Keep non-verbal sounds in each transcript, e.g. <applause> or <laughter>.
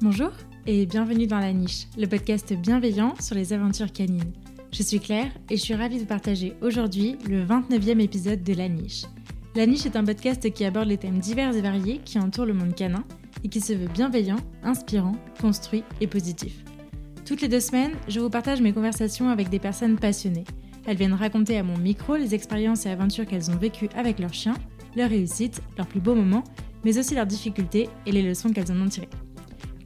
Bonjour et bienvenue dans La Niche, le podcast bienveillant sur les aventures canines. Je suis Claire et je suis ravie de partager aujourd'hui le 29e épisode de La Niche. La Niche est un podcast qui aborde les thèmes divers et variés qui entourent le monde canin et qui se veut bienveillant, inspirant, construit et positif. Toutes les deux semaines, je vous partage mes conversations avec des personnes passionnées. Elles viennent raconter à mon micro les expériences et aventures qu'elles ont vécues avec leurs chiens, leurs réussites, leurs plus beaux moments, mais aussi leurs difficultés et les leçons qu'elles en ont tirées.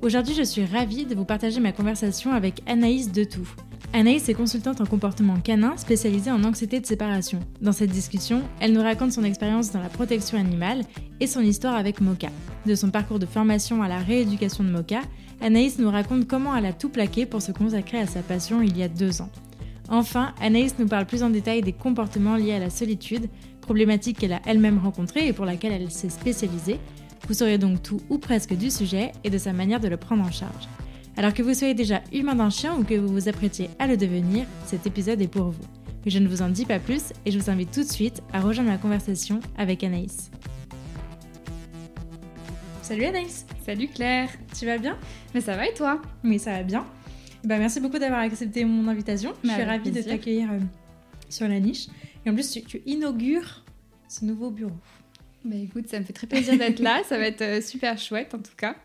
Aujourd'hui, je suis ravie de vous partager ma conversation avec Anaïs Detout. Anaïs est consultante en comportement canin spécialisée en anxiété de séparation. Dans cette discussion, elle nous raconte son expérience dans la protection animale et son histoire avec Moka. De son parcours de formation à la rééducation de Moka, Anaïs nous raconte comment elle a tout plaqué pour se consacrer à sa passion il y a deux ans. Enfin, Anaïs nous parle plus en détail des comportements liés à la solitude, problématique qu'elle a elle-même rencontrée et pour laquelle elle s'est spécialisée, vous saurez donc tout ou presque du sujet et de sa manière de le prendre en charge. Alors que vous soyez déjà humain d'un chien ou que vous vous apprêtiez à le devenir, cet épisode est pour vous. Mais je ne vous en dis pas plus et je vous invite tout de suite à rejoindre ma conversation avec Anaïs. Salut Anaïs Salut Claire Tu vas bien? Mais ça va et toi? Oui, ça va bien. Bah, merci beaucoup d'avoir accepté mon invitation. je suis ravie de t'accueillir euh, sur la niche. Et en plus, tu, tu inaugures ce nouveau bureau. Bah écoute, ça me fait très plaisir d'être là. Ça va être euh, super chouette en tout cas.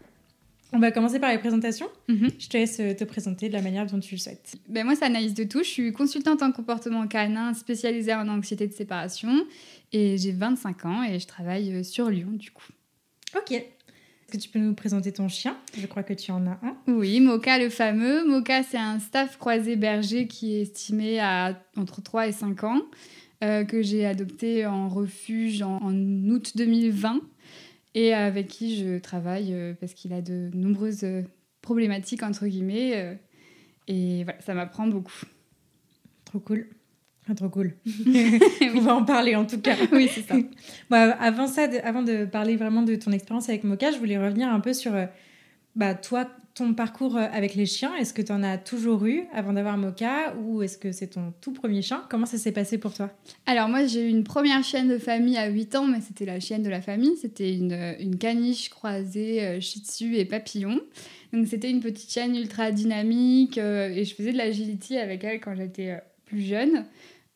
On va commencer par les présentations. Mhm. Je te laisse euh, te présenter de la manière dont tu le souhaites. Ben moi, c'est Anaïs de Je suis consultante en comportement canin spécialisée en anxiété de séparation. Et j'ai 25 ans et je travaille euh, sur Lyon du coup. Ok. Est-ce que tu peux nous présenter ton chien? Je crois que tu en as un. Oui, Moka le fameux. Moka, c'est un staff croisé berger qui est estimé à entre 3 et 5 ans. Euh, que j'ai adopté en refuge en, août 2020 et avec qui je travaille euh, parce qu'il a de nombreuses euh, problématiques, entre guillemets. et voilà, ça m'apprend beaucoup. Trop cool. trop cool. <laughs> <laughs> On va en parler en tout cas. <laughs> oui, c'est ça. bon, avant ça, avant de parler vraiment de ton expérience avec Moka, je voulais revenir un peu sur bah, toi, ton parcours euh, avec les chiens, est-ce que tu en as toujours eu avant d'avoir Moka ou est-ce que c'est ton tout premier chien? Comment ça s'est passé pour toi? Alors moi j'ai eu une première chienne de famille à 8 ans, mais c'était la chienne de la famille. C'était une, euh, caniche croisée euh, shih tzu et papillon. Donc c'était une petite chienne ultra dynamique et je faisais de l'agility avec elle quand j'étais plus jeune.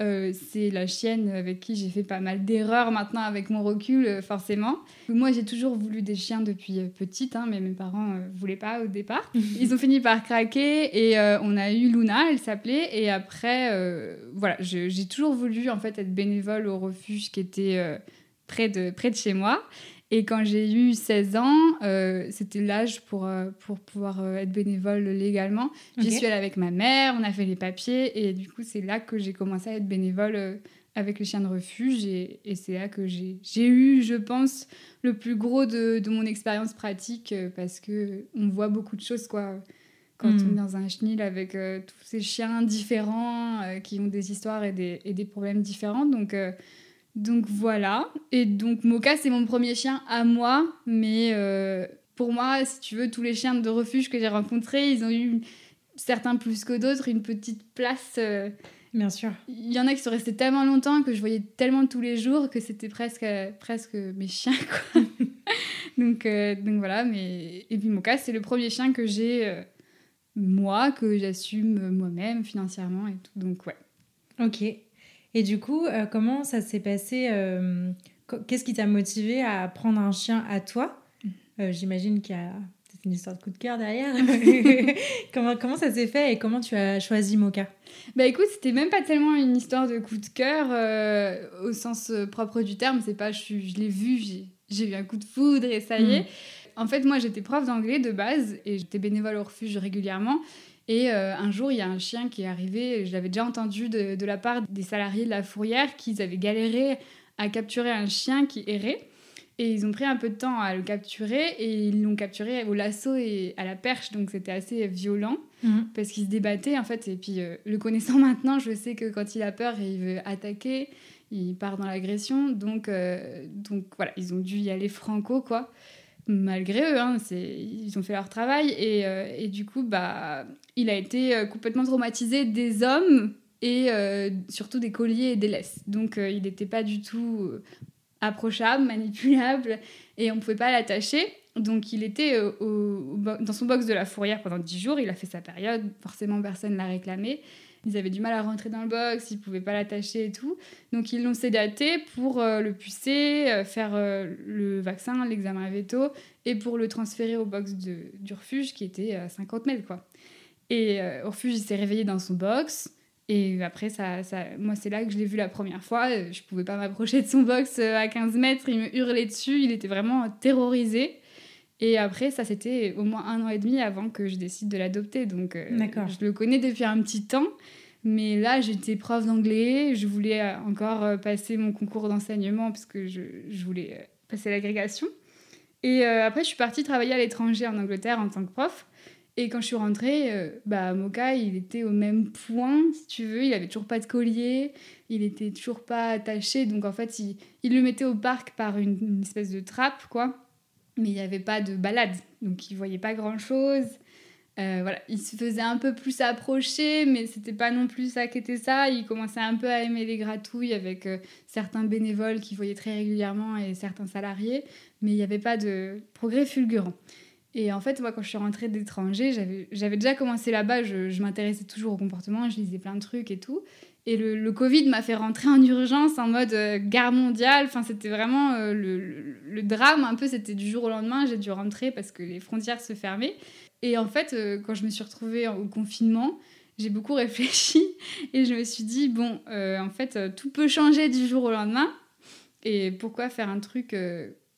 Euh, c'est la chienne avec qui j'ai fait pas mal d'erreurs maintenant avec mon recul, euh, forcément. Moi, j'ai toujours voulu des chiens depuis euh, petite, hein, mais mes parents ne voulaient pas au départ. <laughs> Ils ont fini par craquer et on a eu Luna, elle s'appelait. Et après, voilà, j'ai toujours voulu en fait être bénévole au refuge qui était près, de, près de chez moi. Et quand j'ai eu 16 ans, euh, c'était l'âge pour, euh, pour pouvoir euh, être bénévole légalement. J'y suis allée avec ma mère, on a fait les papiers, et du coup, c'est là que j'ai commencé à être bénévole avec les chiens de refuge, et, et c'est là que j'ai eu, je pense, le plus gros de, de mon expérience pratique, parce que on voit beaucoup de choses, quoi. Quand on hmm. est dans un chenil avec tous ces chiens différents qui ont des histoires et des, et des problèmes différents. Donc, donc voilà. Et donc Moka, c'est mon premier chien à moi. Mais euh, pour moi, si tu veux, tous les chiens de refuge que j'ai rencontrés, ils ont eu, certains plus que d'autres, une petite place. Euh, Bien sûr. Il y en a qui sont restés tellement longtemps que je voyais tellement tous les jours que c'était presque, presque mes chiens. Quoi. <laughs> donc, euh, donc voilà. Mais... Et puis Moka, c'est le premier chien que j'ai, moi, que j'assume moi-même financièrement et tout. Donc ouais. Ok. Et du coup, euh, comment ça s'est passé euh, Qu'est-ce qui t'a motivé à prendre un chien à toi? Euh, J'imagine qu'il y a une histoire de coup de cœur derrière. <laughs> comment, comment ça s'est fait et comment tu as choisi Moka? Bah écoute, c'était même pas tellement une histoire de coup de cœur au sens propre du terme. C'est pas je, je l'ai vu, j'ai eu un coup de foudre et ça y est. Mm. En fait, moi j'étais prof d'anglais de base et j'étais bénévole au refuge régulièrement. Et euh, un jour, il y a un chien qui est arrivé, je l'avais déjà entendu de, la part des salariés de la fourrière, qu'ils avaient galéré à capturer un chien qui errait. Et ils ont pris un peu de temps à le capturer et ils l'ont capturé au lasso et à la perche, donc c'était assez violent mhm. parce qu'il se débattait en fait. Et puis euh, le connaissant <laughs> maintenant, je sais que quand il a peur et il veut attaquer, il part dans l'agression. Donc, euh, donc voilà, ils ont dû y aller franco quoi malgré eux, hein, ils ont fait leur travail et, euh, et, du coup, bah, il a été euh, complètement traumatisé des hommes et euh, surtout des colliers et des laisses. Donc il n'était pas du tout approchable, <laughs> manipulable et on ne pouvait pas l'attacher. Donc il était dans son box de la fourrière pendant 10 jours, il a fait sa période, forcément personne ne l'a réclamé. Ils avaient du mal à rentrer dans le box, ils pouvaient pas l'attacher et tout. Donc ils l'ont sédaté pour euh, le pucer, euh, faire euh, le vaccin, l'examen veto, et pour le transférer au box de, du refuge qui était à 50 mètres. Quoi. Et refuge, il s'est réveillé dans son box. Et après, ça, ça, moi, c'est là que je l'ai vu la première fois. Je pouvais pas m'approcher de son box à 15 mètres. Il me hurlait dessus. Il était vraiment terrorisé. Et après, ça, c'était au moins un an et demi avant que je décide de l'adopter. Donc, euh, je le connais depuis un petit temps. Mais là, j'étais prof d'anglais. Je voulais euh, encore euh, passer mon concours d'enseignement parce que je, je voulais passer l'agrégation. Et après, je suis partie travailler à l'étranger en Angleterre en tant que prof. Et quand je suis rentrée, bah, Moka, il était au même point, si tu veux. Il avait toujours pas de collier, il était toujours pas attaché. Donc en fait, il, le mettait au parc par une, espèce de trappe, quoi mais il n'y avait pas de balade, donc il voyait pas grand chose. Euh, voilà, il se faisait un peu plus approcher, mais c'était pas non plus ça qui était ça. Il commençait un peu à aimer les gratouilles avec euh, certains bénévoles qui voyaient très régulièrement et certains salariés, mais il n'y avait pas de progrès fulgurant. Et en fait, moi, quand je suis rentrée d'étranger, j'avais déjà commencé là-bas, je, m'intéressais toujours au comportement, je lisais plein de trucs et tout. Et le, le Covid m'a fait rentrer en urgence en mode euh, guerre mondiale. Enfin, c'était vraiment euh, le, le, drame un peu. C'était du jour au lendemain. J'ai dû rentrer parce que les frontières se fermaient. Et en fait, euh, quand je me suis retrouvée au confinement, j'ai beaucoup réfléchi <laughs> et je me suis dit bon, en fait, tout peut changer du jour au lendemain. Et pourquoi faire un truc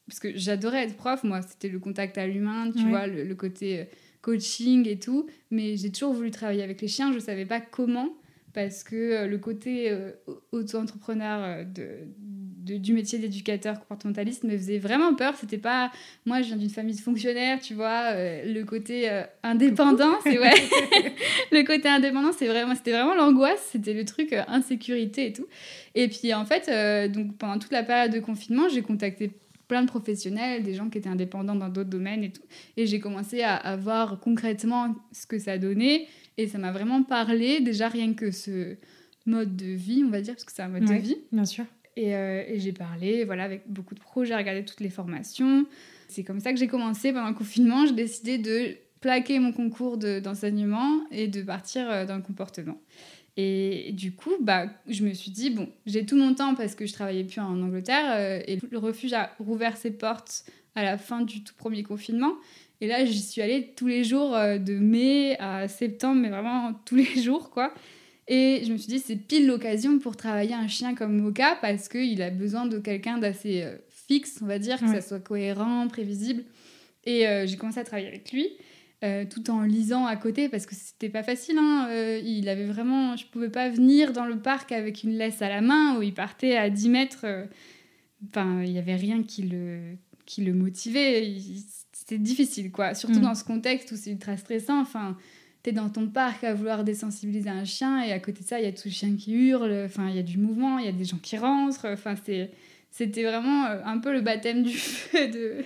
Parce que j'adorais être prof. Moi, c'était le contact à l'humain, tu vois, le, côté coaching et tout. Mais j'ai toujours voulu travailler avec les chiens. Je savais pas comment parce que euh, le côté euh, auto-entrepreneur euh, de, du métier d'éducateur comportementaliste me faisait vraiment peur. C'était pas. Moi, je viens d'une famille de fonctionnaires, tu vois. le côté indépendant, c'est ouais. <laughs> le côté indépendant, c'est vraiment, c'était vraiment l'angoisse. C'était le truc insécurité et tout. Et puis, en fait, donc pendant toute la période de confinement, j'ai contacté plein de professionnels, des gens qui étaient indépendants dans d'autres domaines et tout. Et j'ai commencé à, à voir concrètement ce que ça donnait. Et ça m'a vraiment parlé, déjà rien que ce mode de vie, on va dire, parce que c'est un mode de vie. Bien sûr. Et, euh, et j'ai parlé, voilà, avec beaucoup de pros, j'ai regardé toutes les formations. C'est comme ça que j'ai commencé pendant le confinement. J'ai décidé de plaquer mon concours d'enseignement et de partir euh, dans le comportement. Et du coup, bah, je me suis dit, bon, j'ai tout mon temps parce que je travaillais plus en Angleterre euh, et le refuge a rouvert ses portes à la fin du tout premier confinement. Et là, j'y suis allée tous les jours euh, de mai à septembre, mais vraiment <laughs> tous les jours, quoi. Et je me suis dit, c'est pile l'occasion pour travailler un chien comme Moka parce qu'il a besoin de quelqu'un d'assez euh, fixe, on va dire, que ça soit cohérent, prévisible. Et euh, j'ai commencé à travailler avec lui. Tout en lisant à côté parce que c'était pas facile. Hein. il avait vraiment, je pouvais pas venir dans le parc avec une laisse à la main où il partait à 10 mètres. Enfin, il y avait rien qui le, qui le motivait. C'était difficile, quoi. Surtout mm. dans ce contexte où c'est ultra stressant. Enfin, t'es dans ton parc à vouloir désensibiliser un chien et à côté de ça, il y a tout le chien qui hurle. Enfin, il y a du mouvement, il y a des gens qui rentrent. Enfin, c'est c'était vraiment euh, un peu le baptême du <laughs> feu de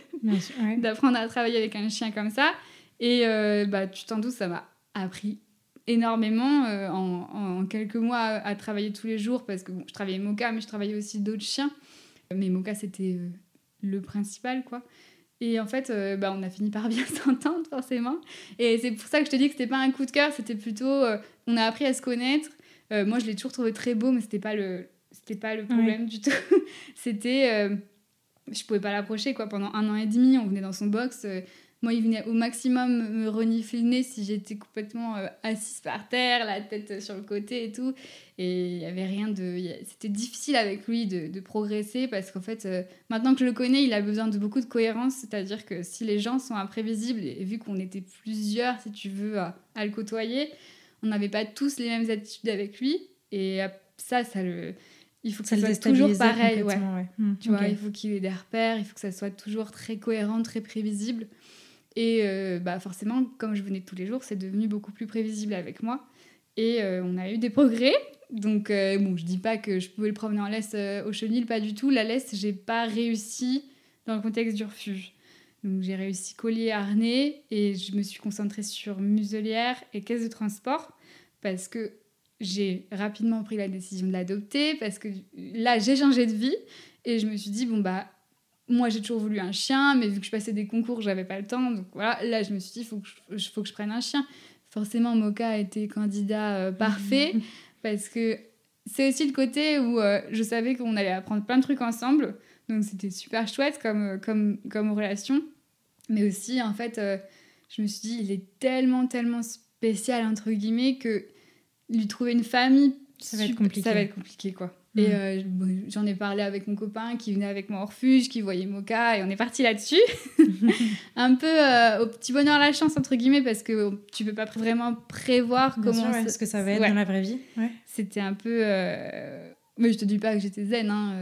d'apprendre à travailler avec un chien comme ça. Et euh, bah, tu t'en doutes, ça m'a appris énormément euh, en, en, quelques mois à, travailler tous les jours parce que bon, je travaillais Moka, mais je travaillais aussi d'autres chiens. Mais Moka, c'était le principal, quoi. Et en fait, euh, bah, on a fini par <laughs> bien s'entendre, forcément. Et c'est pour ça que je te dis que c'était pas un coup de cœur, c'était plutôt. Euh, on a appris à se connaître. Euh, moi, je l'ai toujours trouvé très beau, mais c'était pas le, c'était pas le problème du tout. <laughs> c'était. je pouvais pas l'approcher, quoi. Pendant un an et demi, on venait dans son box. Moi, il venait au maximum me renifler le nez si j'étais complètement euh, assise par terre, la tête sur le côté et tout. Et il y avait rien de. C'était difficile avec lui de, de progresser parce qu'en fait, euh, maintenant que je le connais, il a besoin de beaucoup de cohérence. C'est-à-dire que si les gens sont imprévisibles, et vu qu'on était plusieurs, si tu veux, à, le côtoyer, on n'avait pas tous les mêmes attitudes avec lui. Et ça, ça le. Il faut que ça, soit toujours pareil. Ouais. Hmm, tu vois, il faut qu'il ait des repères, il faut que ça soit toujours très cohérent, très prévisible. Et euh, bah forcément, comme je venais tous les jours, c'est devenu beaucoup plus prévisible avec moi. Et euh, on a eu des progrès. Donc, euh, bon, je dis pas que je pouvais le promener en laisse au chenil, pas du tout. La laisse, j'ai pas réussi dans le contexte du refuge. Donc, j'ai réussi collier, harnais et je me suis concentrée sur muselière et caisse de transport parce que j'ai rapidement pris la décision de l'adopter parce que là, j'ai changé de vie et je me suis dit, bon, bah, moi, j'ai toujours voulu un chien, mais vu que je passais des concours, j'avais pas le temps. Donc voilà, là, je me suis dit, il faut, que je, faut que je prenne un chien. Forcément, Moka a été candidat euh, parfait <laughs> parce que c'est aussi le côté où euh, je savais qu'on allait apprendre plein de trucs ensemble. Donc c'était super chouette comme, euh, comme, comme relation. Mais aussi, en fait, je me suis dit, il est tellement, tellement spécial, entre guillemets, que lui trouver une famille, ça va être compliqué. Ça va être compliqué, quoi. Et mm. euh, j'en ai parlé avec mon copain qui venait avec moi au refuge, qui voyait Moka, et on est parti là-dessus. <laughs> un peu euh, au petit bonheur la chance, entre guillemets, parce que tu peux pas vraiment prévoir comment. Sûr, ce que ça va être dans la vraie vie. C'était un peu. Euh, mais je te dis pas que j'étais zen. Hein.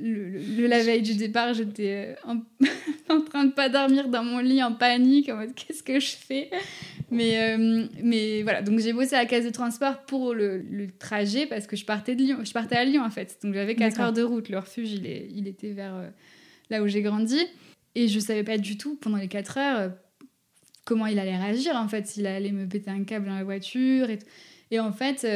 Le, la veille du départ, j'étais en... <laughs> en train de pas dormir dans mon lit en panique, en mode qu'est-ce que je fais? Mais, euh, mais voilà, donc j'ai bossé à la caisse de transport pour le, le, trajet parce que je partais, de Lyon, je partais à Lyon en fait. Donc j'avais 4 heures de route. Le refuge, il, est, il était vers euh, là où j'ai grandi. Et je savais pas du tout pendant les 4 heures euh, comment il allait réagir en fait, s'il allait me péter un câble dans la voiture. Et, et en fait,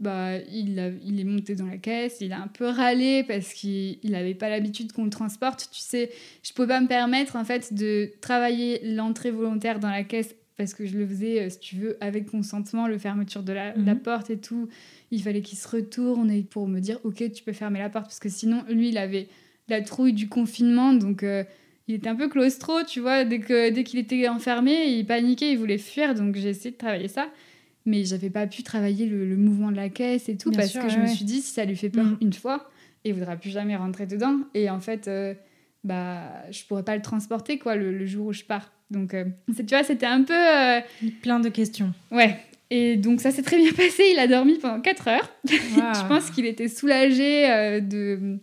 bah, il, il est monté dans la caisse, il a un peu râlé parce qu'il n'avait pas l'habitude qu'on le transporte. Tu sais, je pouvais pas me permettre en fait de travailler l'entrée volontaire dans la caisse parce que je le faisais, euh, si tu veux, avec consentement, le fermeture de la, mhm. porte et tout. Il fallait qu'il se retourne pour me dire, ok, tu peux fermer la porte, parce que sinon, lui, il avait la trouille du confinement, donc euh, il était un peu claustro, tu vois, dès qu'il dès qu'il était enfermé, il paniquait, il voulait fuir, donc j'ai essayé de travailler ça. Mais j'avais pas pu travailler le, mouvement de la caisse et tout, parce que je me suis dit, si ça lui fait peur mhm. une fois, il voudra plus jamais rentrer dedans. Et en fait, euh, bah, je pourrais pas le transporter, quoi, le jour où je pars. Donc, euh, tu vois, c'était un peu. Euh, Plein de questions. Ouais. Et donc, ça s'est très bien <laughs> passé. Il a dormi pendant 4 heures. <laughs> je pense qu'il était soulagé euh, de.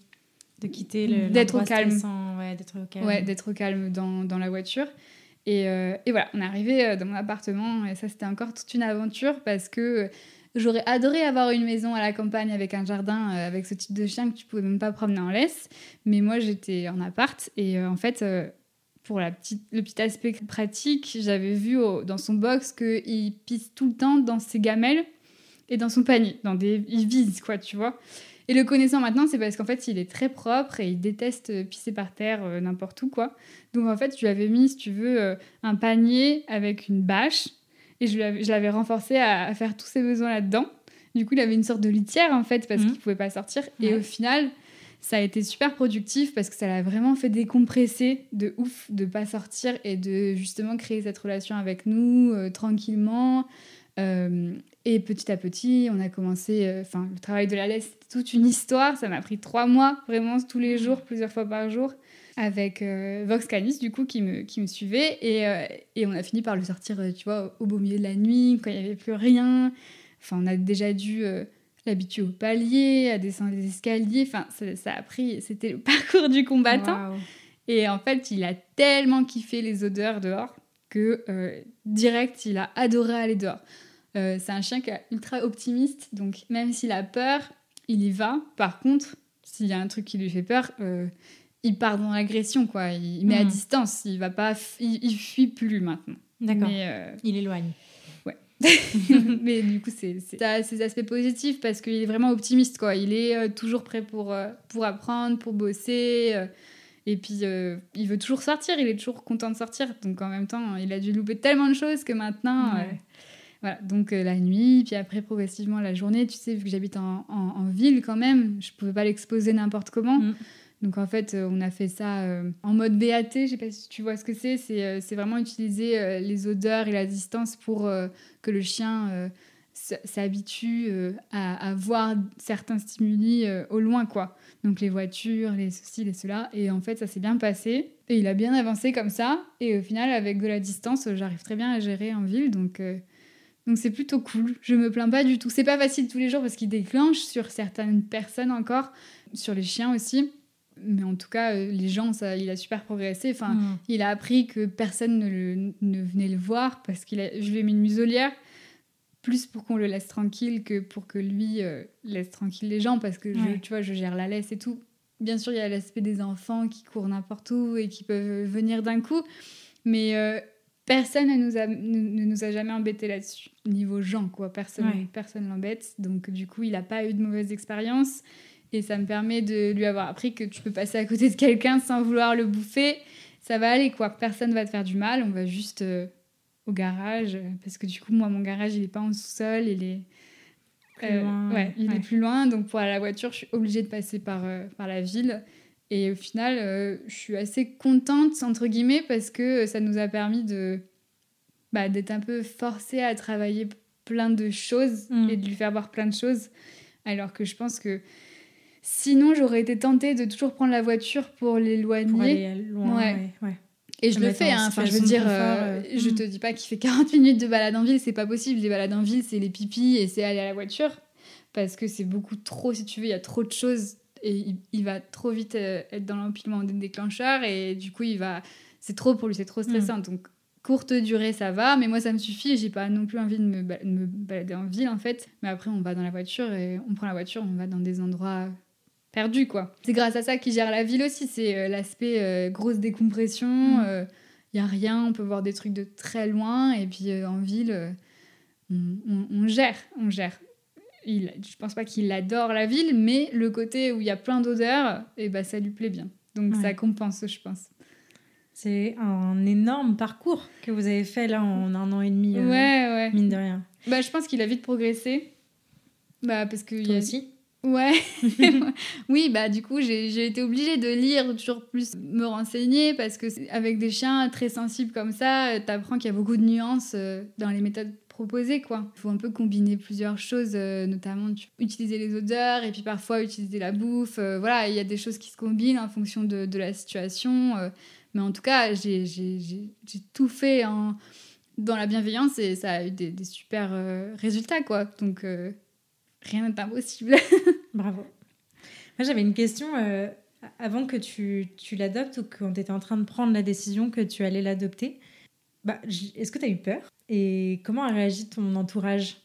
De quitter le. D'être au calme. Ouais, d'être au calme. Ouais, d'être au calme dans, dans la voiture. Et, et, voilà, on est arrivé dans mon appartement. Et ça, c'était encore toute une aventure parce que. J'aurais adoré avoir une maison à la campagne avec un jardin, avec ce type de chien que tu pouvais même pas promener en laisse. Mais moi, j'étais en appart et en fait, pour le petit aspect pratique, j'avais vu dans son box qu'il pisse tout le temps dans ses gamelles et dans son panier. Dans des, il vise, quoi, tu vois. Et le connaissant maintenant, c'est parce qu'en fait, il est très propre et il déteste pisser par terre euh, n'importe où, quoi. Donc en fait, je lui avais mis, si tu veux, euh, un panier avec une bâche et je, l'avais renforcé à, faire tous ses besoins là-dedans. Du coup, il avait une sorte de litière, en fait, parce mmh. qu'il pouvait pas sortir. Et au final, ça a été super productif parce que ça l'a vraiment fait décompresser de ouf de pas sortir et de justement créer cette relation avec nous euh, tranquillement. Euh, et petit à petit, on a commencé, euh, enfin, le travail de la laisse, c'était toute une histoire. Ça m'a pris trois mois, vraiment tous les jours, plusieurs fois par jour, avec Vox Canis, du coup, qui me, qui me suivait. Et, et, on a fini par le sortir, tu vois, au beau milieu de la nuit, quand il n'y avait plus rien. Enfin, on a déjà dû l'habitude au palier, à descendre les escaliers. Enfin, ça, a pris. C'était le <laughs> parcours du combattant. Et en fait, il a tellement kiffé les odeurs dehors que euh, direct, il a adoré aller dehors. Euh, c'est un chien qui est ultra optimiste, donc même s'il a peur, il y va. Par contre, s'il y a un truc qui lui fait peur, euh, il part dans l'agression, quoi. Il, met à hmm. distance. Il va pas, il, il fuit plus maintenant. D'accord. Il éloigne. <laughs> mais du coup, c'est, ça a ses aspects positifs parce qu'il est vraiment optimiste, quoi. Il est euh, toujours prêt pour, euh, pour apprendre, pour bosser. Euh, et puis, il veut toujours sortir, il est toujours content de sortir. Donc, en même temps, il a dû louper tellement de choses que maintenant. Voilà, donc la nuit, puis après, progressivement, la journée. Tu sais, vu que j'habite en, en, ville quand même, je pouvais pas l'exposer n'importe comment. Mm. Donc en fait, on a fait ça en mode BAT, je sais pas si tu vois ce que c'est, c'est vraiment utiliser les odeurs et la distance pour que le chien euh, s'habitue euh, à, voir certains stimuli euh, au loin, quoi. Donc les voitures, les ceci, les cela. Et en fait, ça s'est bien passé. Et il a bien avancé comme ça. Et au final, avec de la distance, j'arrive très bien à gérer en ville. Donc donc c'est plutôt cool. Je me plains pas du tout. C'est pas facile tous les jours parce qu'il déclenche sur certaines personnes encore, sur les chiens aussi. Mais en tout cas, les gens, ça, il a super progressé. Enfin, mm. il a appris que personne ne, ne venait le voir parce qu'il je lui ai mis une muselière plus pour qu'on le laisse tranquille que pour que lui euh, laisse tranquille les gens parce que je, tu vois je gère la laisse et tout bien sûr il y a l'aspect des enfants qui courent n'importe où et qui peuvent venir d'un coup mais euh, personne ne nous a, ne, nous a jamais embêté là-dessus niveau gens quoi personne personne l'embête donc du coup il n'a pas eu de mauvaise expérience Et ça me permet de lui avoir appris que tu peux passer à côté de quelqu'un sans vouloir le bouffer. Ça va aller, quoi. Personne va te faire du mal. On va juste euh, au garage. Parce que du coup, moi, mon garage, il est pas en sous-sol. Il est. Plus loin, ouais, il ouais. est plus loin. Donc, pour aller à la voiture, je suis obligée de passer par, euh, par la ville. Et au final, euh, je suis assez contente, entre guillemets, parce que ça nous a permis de bah, d'être un peu forcée à travailler plein de choses Mm. et de lui faire voir plein de choses. Alors que je pense que sinon, j'aurais été tentée de toujours prendre la voiture pour l'éloigner. Loin. Ouais. Ouais. ouais. Et je le fais, hein. enfin je veux dire, euh, euh, je mm. te dis pas qu'il fait 40 minutes de balade en ville, c'est pas possible. Les balades en ville, c'est les pipis et c'est aller à la voiture. Parce que c'est beaucoup trop, si tu veux, il y a trop de choses et il, il va trop vite euh, être dans l'empilement des déclencheurs et du coup, il va. C'est trop pour lui, c'est trop stressant. Donc, courte durée, ça va, mais moi, ça me suffit. J'ai pas non plus envie de me, ba- de me balader en ville en fait. Mais après, on va dans la voiture et on prend la voiture, on va dans des endroits perdus quoi. C'est grâce à ça qu'il gère la ville aussi, c'est euh, l'aspect euh, grosse décompression. Mm. Il y a rien, on peut voir des trucs de très loin et puis en ville, on, on- on gère, on gère. Il, je pense pas qu'il adore la ville, mais le côté où il y a plein d'odeurs, et ben ça lui plaît bien. Donc Ouais. ça compense, je pense. C'est un énorme parcours que vous avez fait là en un an et demi, euh, Ouais, ouais. mine de rien. Bah, je pense qu'il a vite progressé. Bah, parce que y a- aussi Ouais. <laughs> oui, bah du coup, j'ai été obligée de lire, toujours plus me renseigner, parce que avec des chiens très sensibles comme ça, euh, t'apprends qu'il y a beaucoup de nuances euh, dans les méthodes proposées, quoi. Il faut un peu combiner plusieurs choses, euh, notamment utiliser les odeurs, et puis parfois utiliser la bouffe. euh, voilà, il y a des choses qui se combinent en fonction de, de la situation. euh, mais en tout cas, j'ai tout fait dans la bienveillance, et ça a eu des, des super résultats, quoi. Donc, rien n'est impossible. <laughs> Bravo. Moi, j'avais une question avant que tu, tu l'adoptes ou quand tu étais en train de prendre la décision que tu allais l'adopter. Bah, Est-ce que tu as eu peur? Et comment a réagi ton entourage?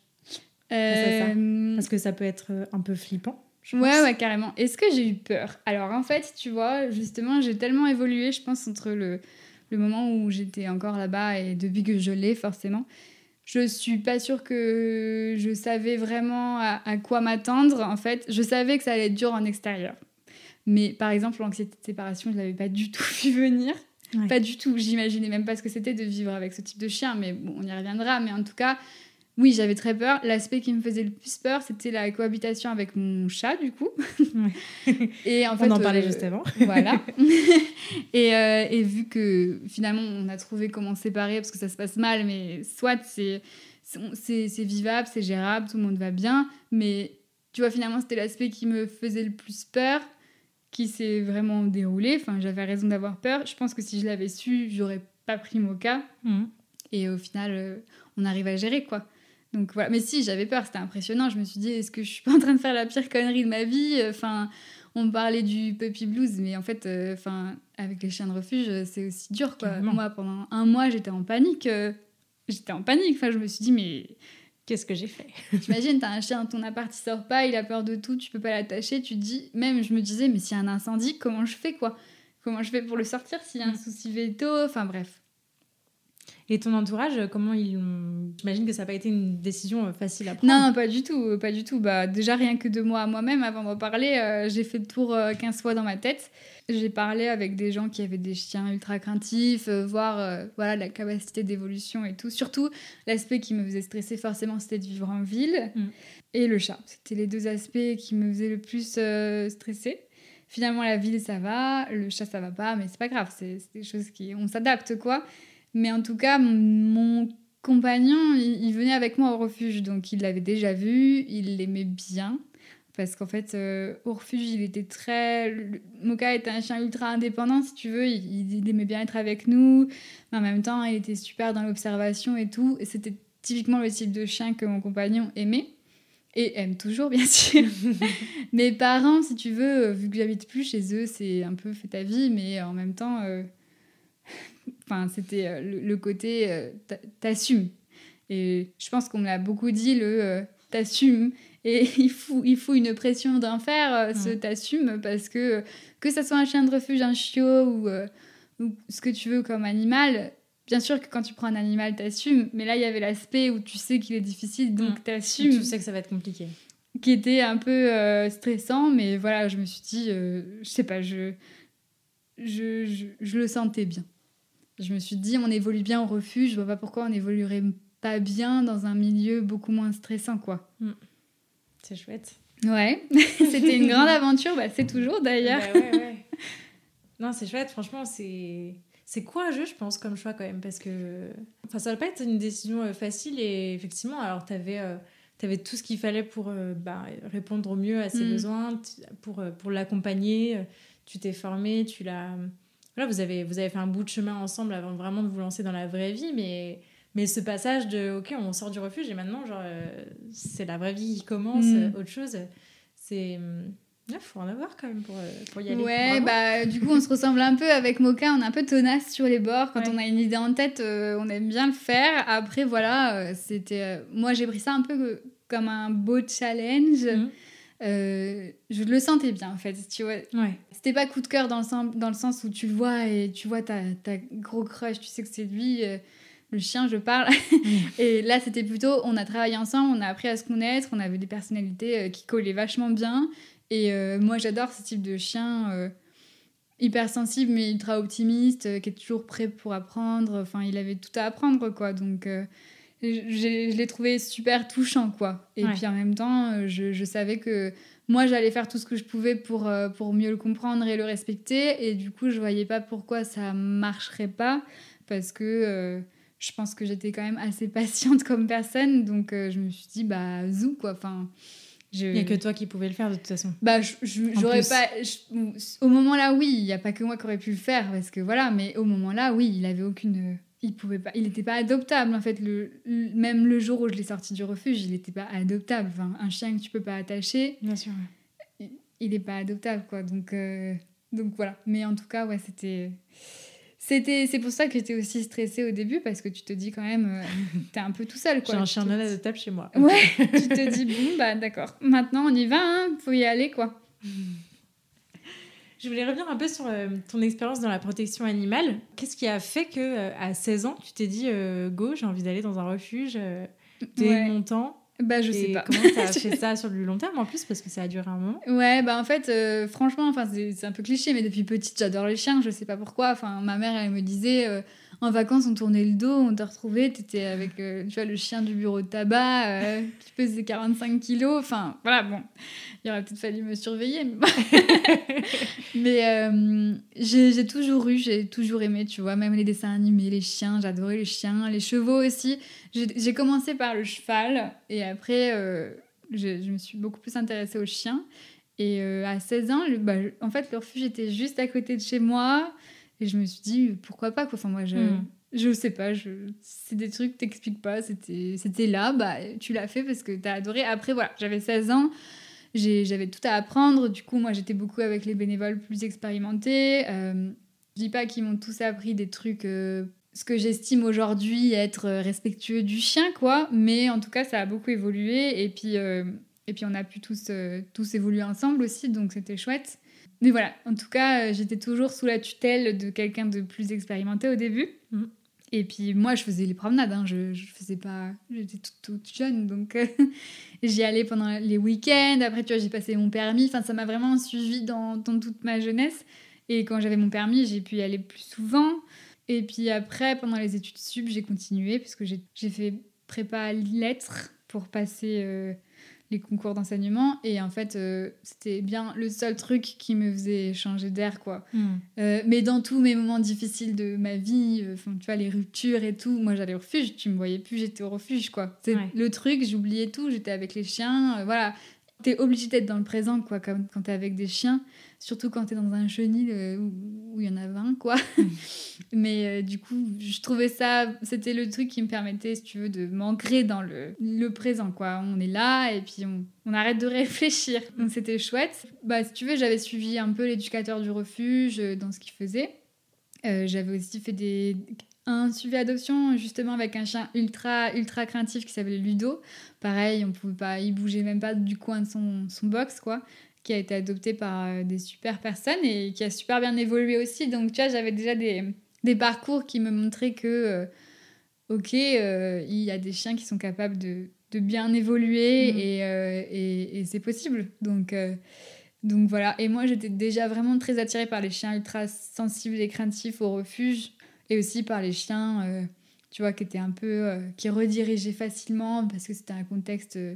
Euh, Parce que ça peut être euh, un peu flippant. je Ouais, ouais, carrément. Est-ce que j'ai eu peur? Alors, en fait, tu vois, justement, j'ai tellement évolué, je pense, entre le, le moment où j'étais encore là-bas et depuis que je l'ai, forcément. Je suis pas sûre que je savais vraiment à, à quoi m'attendre. En fait, je savais que ça allait être dur en extérieur. Mais par exemple, l'anxiété de séparation, je l'avais pas du <laughs> tout vu venir. Ouais. Pas du tout. J'imaginais même pas ce que c'était de vivre avec ce type de chien. Mais bon, on y reviendra. Mais en tout cas, oui, j'avais très peur. L'aspect qui me faisait le plus peur, c'était la cohabitation avec mon chat, du coup. <laughs> Et en fait, On en parlait euh, juste avant. Voilà. <laughs> <laughs> et, euh, et vu que finalement, on a trouvé comment séparer parce que ça se passe mal, mais soit c'est vivable, c'est gérable, tout le monde va bien. Mais tu vois, finalement, c'était l'aspect qui me faisait le plus peur, qui s'est vraiment déroulé. Enfin, j'avais raison d'avoir peur. Je pense que si je l'avais su, j'aurais pas pris Moka. Mhm. Et au final, euh, on arrive à gérer, quoi. Donc voilà. Mais si, j'avais peur, c'était impressionnant. Je me suis dit, est-ce que je suis pas en train de faire la pire connerie de ma vie? Enfin, on parlait du puppy blues, mais en fait, euh, enfin, avec les chiens de refuge, euh, c'est aussi dur, quoi. Carrément. Moi, pendant un mois, j'étais en panique. euh, J'étais en panique. Enfin, je me suis dit, mais Qu'est-ce que j'ai fait <laughs> T'imagines, t'as un chien ton appart, il sort pas, il a peur de tout, tu peux pas l'attacher, tu te dis, même je me disais, mais s'il y a un incendie, comment je fais quoi? Comment je fais pour le sortir s'il y a un Mm. souci veto? Enfin bref. Et ton entourage, comment ils ont- J'imagine que ça n'a pas été une décision euh, facile à prendre. Non, non, pas du tout, euh, pas du tout. Bah, déjà, rien que de moi à moi-même, avant d'en parler, euh, j'ai fait le tour euh, 15 fois dans ma tête. J'ai parlé avec des gens qui avaient des chiens ultra craintifs, euh, voir euh, voilà, la capacité d'évolution et tout. Surtout, l'aspect qui me faisait stresser forcément, c'était de vivre en ville. Mm. Et le chat. C'était les deux aspects qui me faisaient le plus euh, stresser. Finalement, la ville, ça va. Le chat, ça va pas. Mais c'est pas grave. C'est des choses qui... On s'adapte, quoi. Mais en tout cas, mon, mon compagnon, il, il venait avec moi au refuge. Donc, il l'avait déjà vu. Il l'aimait bien. Parce qu'en fait, euh, au refuge, il était très. Moka était un chien ultra indépendant, si tu veux. Il, il aimait bien être avec nous. Mais en même temps, il était super dans l'observation et tout. Et c'était typiquement le type de chien que mon compagnon aimait. Et aime toujours, bien sûr. <laughs> Mes parents, si tu veux, euh, vu que j'habite plus chez eux, c'est un peu fais ta vie, mais en même temps, euh, <laughs> enfin, c'était le, côté euh, t'a- t'assumes. Et je pense qu'on me l'a beaucoup dit, le t'assumes. Et <laughs> il faut, il faut une pression d'enfer, euh, ce Ouais. t'assumes, parce que que ça soit un chien de refuge, un chiot ou, euh, ou ce que tu veux comme animal, bien sûr que quand tu prends un animal, t'assumes. Mais là, il y avait l'aspect où tu sais qu'il est difficile, donc Mm. t'assumes. Tu sais que ça va être compliqué. qui était un peu euh, stressant, mais voilà, je me suis dit, je sais pas, je je, je, je, le sentais bien. Je me suis dit, on évolue bien au refuge, je vois pas pourquoi on évoluerait pas bien dans un milieu beaucoup moins stressant, quoi. Mm. C'est chouette. Ouais, <laughs> c'était une grande aventure, bah, c'est toujours d'ailleurs. Bah ouais, ouais. Non, c'est chouette, franchement, c'est. C'est courageux, je pense, comme choix quand même, parce que enfin, ça va pas être une décision euh, facile et effectivement, alors tu avais, euh, avais, tout ce qu'il fallait pour euh, bah, répondre au mieux à ses mm. besoins, pour, pour l'accompagner, tu t'es formé, tu l'as. Voilà, vous avez, vous avez fait un bout de chemin ensemble avant vraiment de vous lancer dans la vraie vie, mais mais ce passage de, ok, on sort du refuge et maintenant, genre, euh, c'est la vraie vie qui commence, mm. euh, autre chose. C'est. Il faut en avoir quand même pour, euh, pour y aller. Ouais, bah du coup, on se ressemble un peu avec Moka. On est un peu tenace sur les bords. Quand on a une idée en tête, on aime bien le faire. Après, voilà, c'était. moi, j'ai pris ça un peu comme un beau challenge. Mm. je le sentais bien, en fait. Tu vois. Ouais. C'était pas coup de cœur dans le, sens, dans le sens où tu le vois et tu vois ta, ta gros crush, tu sais que c'est lui le chien, je parle. <laughs> et là, c'était plutôt, on a travaillé ensemble, on a appris à se connaître, on avait des personnalités euh, qui collaient vachement bien. Et euh, moi, j'adore ce type de chien euh, hyper sensible, mais ultra optimiste, qui est toujours prêt pour apprendre. Enfin, il avait tout à apprendre, quoi. Donc, je l'ai trouvé super touchant, quoi. Et puis en même temps, je, je savais que moi, j'allais faire tout ce que je pouvais pour, pour mieux le comprendre et le respecter. Et du coup, je voyais pas pourquoi ça marcherait pas. Parce que je pense que j'étais quand même assez <laughs> patiente comme personne, donc euh, je me suis dit, bah, zou, quoi. Enfin, je... Il n'y a que toi qui pouvais le faire de toute façon. Bah, j'aurais pas. au moment là, oui, il n'y a pas que moi qui aurais pu le faire, parce que voilà, mais au moment là, oui, il avait aucune. Il pouvait pas. Il n'était pas adoptable, en fait. Le, même le jour où je l'ai sorti du refuge, il n'était pas adoptable. Enfin, un chien que tu peux pas attacher. Bien sûr. Il n'est pas adoptable, quoi. Donc, euh, donc voilà. Mais en tout cas, ouais, c'était c'était, c'est pour ça que j'étais aussi stressée au début parce que tu te dis quand même, euh, t'es un peu tout seul. J'ai un chien de table chez moi. Ouais, <laughs> tu te dis, bon, bah d'accord, maintenant on y va, hein, faut y aller quoi. Je voulais revenir un peu sur euh, ton expérience dans la protection animale. Qu'est-ce qui a fait que euh, à 16 ans, tu t'es dit, go, j'ai envie d'aller dans un refuge dès mon temps bah, je sais pas. Comment t'as <laughs> fait ça sur du long terme en plus Parce que ça a duré un moment. Ouais, bah en fait, euh, franchement, enfin, c'est un peu cliché, mais depuis petite, j'adore les chiens, je sais pas pourquoi. Enfin, ma mère, elle me disait, euh, en vacances, on tournait le dos, on t'a retrouvé, t'étais avec, euh, tu vois, le chien du bureau de tabac, <laughs> qui pesait 45 kilos. Enfin, voilà, bon, il aurait peut-être fallu me surveiller. Mais, <laughs> j'ai toujours eu, j'ai toujours aimé, tu vois, même les dessins animés, les chiens, j'adorais les chiens, les chevaux aussi. J'ai commencé par le cheval et après, euh, je, me suis beaucoup plus intéressée aux chiens. Et euh, à 16 ans, bah, en fait, le refuge était juste à côté de chez moi. Et je me suis dit, pourquoi pas quoi. Enfin, moi, je, hmm. je sais pas. Je, c'est des trucs que t'expliques pas. C'était, c'était là, bah, tu l'as fait parce que t'as adoré. Après, voilà, j'avais 16 ans. j'avais tout à apprendre. Du coup, moi, j'étais beaucoup avec les bénévoles plus expérimentés. Euh, je dis pas qu'ils m'ont tous appris des trucs euh, ce que j'estime aujourd'hui être euh, respectueux du chien, quoi. Mais en tout cas, ça a beaucoup évolué. Et puis, euh, et puis on a pu tous, euh, tous évoluer ensemble aussi, donc c'était chouette. Mais voilà, en tout cas, j'étais toujours sous la tutelle de quelqu'un de plus expérimenté au début. Mm. Et puis moi, je faisais les promenades, hein. je, je faisais pas... J'étais toute, jeune, donc <laughs> j'y allais pendant les week-ends. Après, tu vois, j'ai passé mon permis. Enfin, ça m'a vraiment suivi dans, dans toute ma jeunesse. Et quand j'avais mon permis, j'ai pu y aller plus souvent. Et puis après, pendant les études sub, j'ai continué parce que j'ai fait prépa lettres pour passer euh, les concours d'enseignement. Et en fait, euh, c'était bien le seul truc qui me faisait changer d'air, quoi. Hmm. Euh, mais dans tous mes moments difficiles de ma vie, tu vois, les ruptures et tout, moi j'allais au refuge, tu me voyais plus, j'étais au refuge, quoi. C'est le truc, j'oubliais tout, j'étais avec les chiens, voilà. T'es obligé d'être dans le présent, quoi, quand, quand t'es avec des chiens. Surtout quand tu es dans un chenil euh, où il y en a 20, quoi. <laughs> Mais euh, du coup, je trouvais ça, c'était le truc qui me permettait, si tu veux, de m'ancrer dans le, le, présent, quoi. On est là et puis on, on arrête de <laughs> réfléchir. Donc c'était chouette. Bah, si tu veux, j'avais suivi un peu l'éducateur du refuge euh, dans ce qu'il faisait. j'avais aussi fait des, un suivi adoption justement avec un chien ultra ultra craintif qui s'appelait Ludo. Pareil, on pouvait pas, il bougeait même pas du coin de son, son box quoi qui a été adopté par euh, des super personnes et qui a super bien évolué aussi. Donc, tu vois, j'avais déjà des, des, parcours qui me montraient que, euh, ok, euh, il y a des chiens qui sont capables de de bien évoluer Mm. et, euh, et, et c'est possible. Donc, donc voilà. Et moi, j'étais déjà vraiment très attirée par les chiens ultra sensibles et craintifs au refuge et aussi par les chiens, euh, tu vois, qui étaient un peu. euh, qui redirigeaient facilement parce que c'était un contexte euh,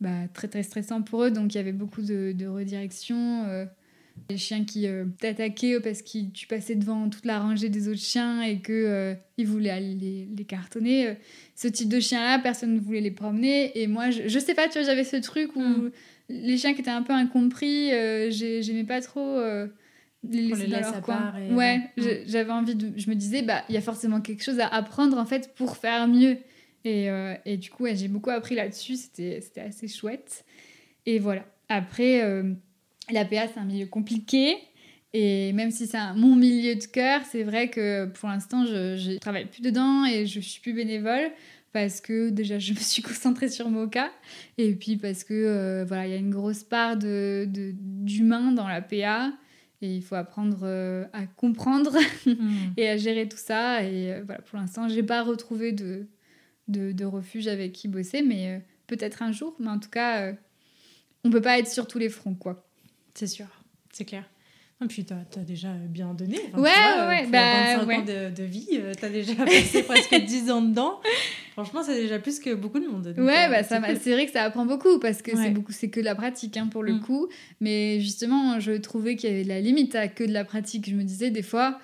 bah, très très stressant pour eux. Donc il y avait beaucoup de, de redirection. les chiens qui t'attaquaient parce que tu passais devant toute la rangée des autres chiens et que ils voulaient aller les, les cartonner. ce type de chiens-là, personne ne voulait les promener. Et moi, je, je sais pas, tu vois, j'avais ce truc où Mm. les chiens qui étaient un peu incompris, j'ai- j'aimais pas trop les laisser dans leur coin. et- Ouais, Mm. j'avais envie de. Je me disais, bah, il y a forcément quelque chose à apprendre en fait pour faire mieux. Et, euh, et du coup, ouais, j'ai beaucoup appris là-dessus. C'était assez chouette. Et voilà. Après, euh, l'APA, c'est un milieu compliqué. Et même si c'est mon milieu de cœur, c'est vrai que pour l'instant, je ne travaille plus dedans et je suis plus bénévole parce que déjà, je me suis <laughs> concentrée sur Mocha. Et puis parce que euh, voilà, il y a une grosse part de- de- d'humain dans l'APA. Et il faut apprendre euh, à comprendre <laughs> Mm. et à gérer tout ça. Et euh, voilà, pour l'instant, j'ai pas retrouvé de, de, de refuge avec qui bosser, mais euh, peut-être un jour. Mais en tout cas, on peut pas être sur tous les fronts, quoi. C'est sûr, c'est clair. Et puis, t'as as déjà bien donné. Enfin, Ouais, tu vois, ouais, ouais, pour bah, 25 ouais. ans de, de vie, euh, t'as déjà <laughs> passé presque 10 ans dedans. Franchement, c'est déjà plus que beaucoup de monde. Donc, Ouais, euh, bah, c'est cool. vrai que ça apprend beaucoup parce que Ouais. c'est beaucoup, c'est que de la pratique hein, pour le Mm. coup. Mais justement, je trouvais qu'il y avait de la limite à que de la pratique. Je me disais des fois,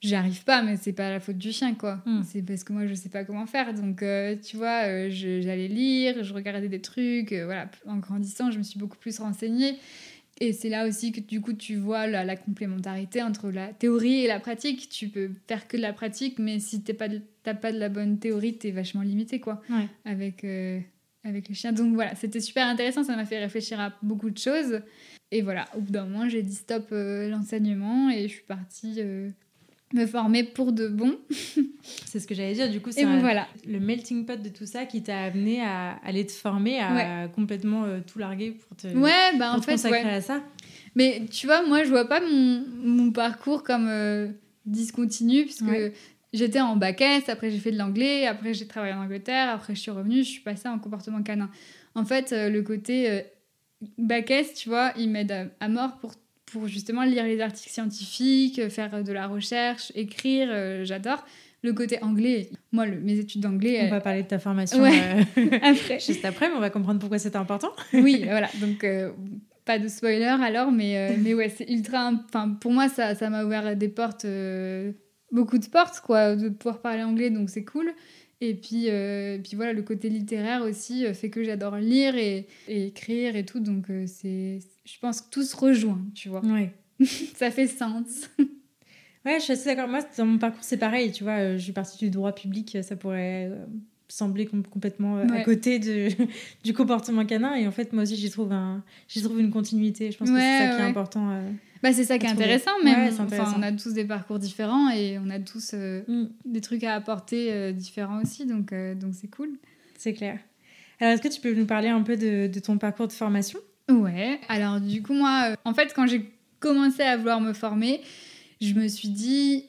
j'y arrive pas, mais c'est pas la faute du chien, quoi. Mm. C'est parce que moi, je sais pas comment faire. Donc, euh, tu vois, euh, j'allais lire, je regardais des trucs. euh, voilà, en grandissant, je me suis beaucoup plus renseignée. Et c'est là aussi que du coup tu vois la, la complémentarité entre la théorie et la pratique. Tu peux faire que de la pratique, mais si t'es pas de- t'as pas de la bonne théorie, t'es vachement limité quoi Ouais. avec, euh, avec les chiens. Donc voilà, c'était super intéressant, ça m'a fait réfléchir à beaucoup de choses. Et voilà, au bout d'un moment, j'ai dit stop euh, l'enseignement et je suis partie euh, me former pour de bon. <laughs> C'est ce que j'allais dire. Du coup, c'est bon, voilà. le melting pot de tout ça qui t'a amené à aller te former, à complètement euh, tout larguer pour te, Ouais, bah pour en te fait, consacrer ouais. à ça. Mais tu vois, moi, je vois pas mon, mon parcours comme euh, discontinu, puisque j'étais en bac S, après j'ai fait de l'anglais, après j'ai travaillé en Angleterre, après je suis revenue, je suis passée en comportement canin. En fait, euh, le côté euh, bac S, tu vois, il m'aide à, à mort pour, pour justement lire les articles scientifiques, euh, faire de la recherche, écrire, euh, j'adore. Le côté anglais, moi, le- mes études d'anglais, On euh, va parler de ta formation Ouais. euh, <laughs> <laughs> après, juste après, mais on va comprendre pourquoi c'est important. <laughs> oui, voilà. Donc, euh, pas de spoiler alors, mais, euh, mais ouais, c'est ultra. Enfin, pour moi, ça ça m'a ouvert des portes, euh, beaucoup de portes, quoi, de pouvoir parler anglais, donc c'est cool. Et puis, euh, puis voilà, le côté littéraire aussi euh, fait que j'adore lire et, et écrire et tout, donc euh, c'est. Je pense que tout se rejoint, tu vois. Ouais. <laughs> Ça fait sens. Ouais, je suis assez d'accord. Moi, dans mon parcours, c'est pareil. Tu vois, euh, je suis partie du droit public. Ça pourrait euh, sembler com- complètement euh, à côté de, <laughs> du comportement canin. Et en fait, moi aussi, j'y trouve, un, j'y trouve une continuité. Je pense que c'est ça qui est important. euh. Bah, c'est ça qui est trouver. intéressant, même. Enfin, on a tous des parcours différents et on a tous euh, Mm, des trucs à apporter euh, différents aussi, donc euh, donc c'est cool. c'est clair. Alors, est-ce que tu peux nous parler un peu de, de ton parcours de formation? Ouais, alors du coup, moi, euh, en fait, quand j'ai commencé à vouloir me former, je me suis dit,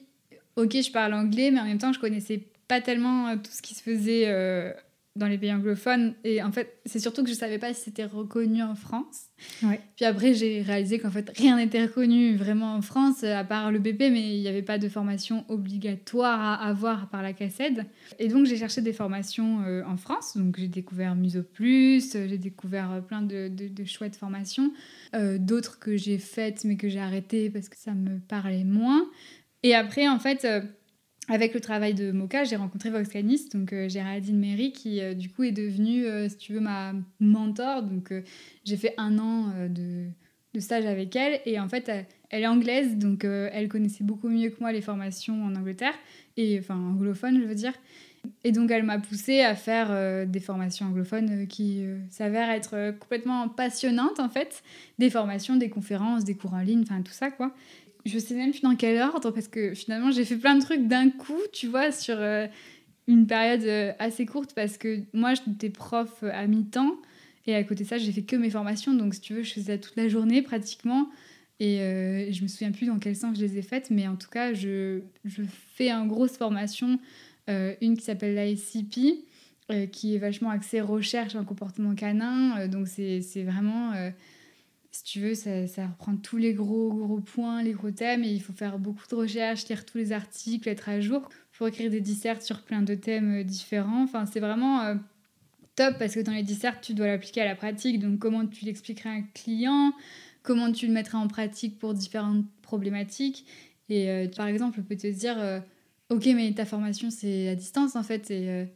ok, je parle anglais, mais en même temps, je connaissais pas tellement euh, tout ce qui se faisait euh, dans les pays anglophones. Et en fait, c'est surtout que je savais pas si c'était reconnu en France. Ouais. Puis après, j'ai réalisé qu'en fait, rien n'était reconnu vraiment en France, à part le BP, mais il n'y avait pas de formation obligatoire à avoir par la CACED. Et donc, j'ai cherché des formations euh, en France. Donc, j'ai découvert Muso Plus, j'ai découvert euh, plein de, de- de chouettes formations. Euh, D'autres que j'ai faites, mais que j'ai arrêtées parce que ça me parlait moins. Et après, en fait, euh, avec le travail de Mocha, j'ai rencontré Vox Canis, donc euh, Géraldine Méry, qui euh, du coup est devenue, euh, si tu veux, ma mentor. Donc, euh, j'ai fait un an de, stage avec elle. Et en fait, elle, elle est anglaise, donc elle connaissait beaucoup mieux que moi les formations en Angleterre, et enfin anglophone, je veux dire. Et donc, elle m'a poussée à faire des formations anglophones qui s'avèrent être complètement passionnantes, en fait. Des formations, des conférences, des cours en ligne, enfin tout ça, quoi. Je sais même plus dans quel ordre, parce que finalement, j'ai fait plein de trucs d'un coup, tu vois, sur euh, une période euh, assez courte, parce que moi, j'étais prof euh, à mi-temps, et à côté de ça, j'ai fait que mes formations, donc si tu veux, je faisais toute la journée pratiquement. Et euh, je me souviens plus dans quel sens je les ai faites, mais en tout cas, je, fais en grosse formation, une qui s'appelle l'ICP, qui est vachement axé recherche en comportement canin. donc c'est vraiment si tu veux, ça, ça, reprend tous les gros, gros points, les gros thèmes, et il faut faire beaucoup de recherches, lire tous les articles, être à jour pour écrire des dissertes sur plein de thèmes euh, différents. Enfin, c'est vraiment euh, top parce que dans les dissertes, tu dois l'appliquer à la pratique. Donc, comment tu l'expliquerais à un client, comment tu le mettrais en pratique pour différentes problématiques? Et euh, par exemple, on peut te dire, ok, mais ta formation, c'est à distance en fait, et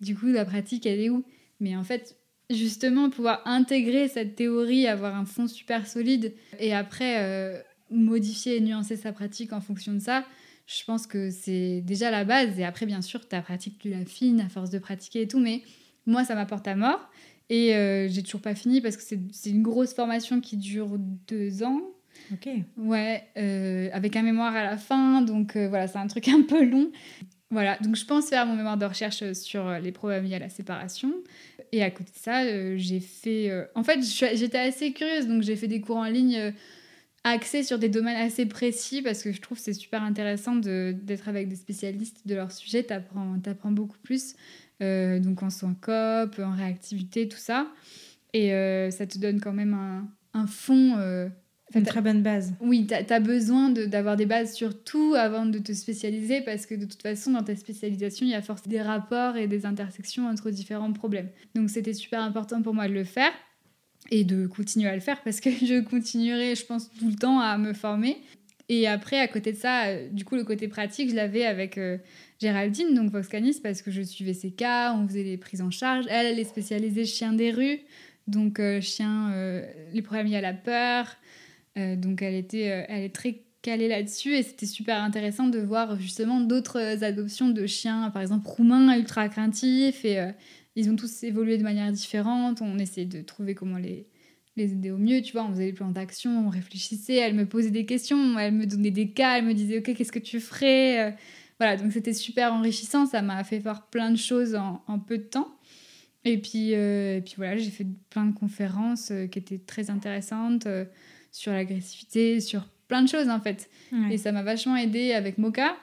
du coup, la pratique, elle est où? Mais en fait, justement pouvoir intégrer cette théorie, avoir un fond super solide et après euh, modifier et nuancer sa pratique en fonction de ça, je pense que c'est déjà la base. Et après, bien sûr, ta pratique, tu l'affines à force de pratiquer et tout, mais moi, ça m'apporte à mort. Et euh, j'ai toujours pas fini parce que c'est une grosse formation qui dure deux ans. Ok. Ouais, euh, avec un mémoire à la fin, donc voilà, c'est un truc <laughs> un peu long. Voilà, donc je pense faire mon mémoire de recherche sur les probabilités à la séparation. Et à côté de ça, euh, j'ai fait. Euh, en fait, j'étais assez curieuse, donc j'ai fait des cours en ligne euh, axés sur des domaines assez précis parce que je trouve c'est super intéressant d'être avec des spécialistes de leur sujet. Tu apprends, beaucoup plus. donc en soins COP, en réactivité, tout ça. Et ça te donne quand même un, un fond une très bonne base. Oui, tu as, besoin d'avoir des bases sur tout avant de te spécialiser parce que de toute façon, dans ta spécialisation, il y a forcément des rapports et des intersections entre différents problèmes. Donc c'était super important pour moi de le faire et de continuer à le faire parce que <laughs> je continuerai, je pense, tout le temps à me former. Et après, à côté de ça, euh, du coup, le côté pratique, je l'avais avec euh, Géraldine, donc Voxcanis, parce que je suivais ses cas, on faisait les prises en charge. Elle, elle est spécialisée chien des rues, donc euh, chien, les problèmes liés à la peur, euh, donc elle était, euh, elle est très calée là-dessus et c'était super intéressant de voir justement d'autres adoptions de chiens, par exemple roumains ultra craintifs et euh, ils ont tous évolué de manière différente. On essayait de trouver comment les, les aider au mieux, tu vois, on faisait des plans d'action, on réfléchissait, elle me posait des questions, elle me donnait des cas, elle me disait ok qu'est-ce que tu ferais voilà, donc c'était super enrichissant, ça m'a fait faire plein de choses en, peu de temps. Et puis, puis voilà, j'ai fait plein de conférences qui étaient très intéressantes sur l'agressivité, sur plein de choses en fait. Et ça m'a vachement aidé avec Moka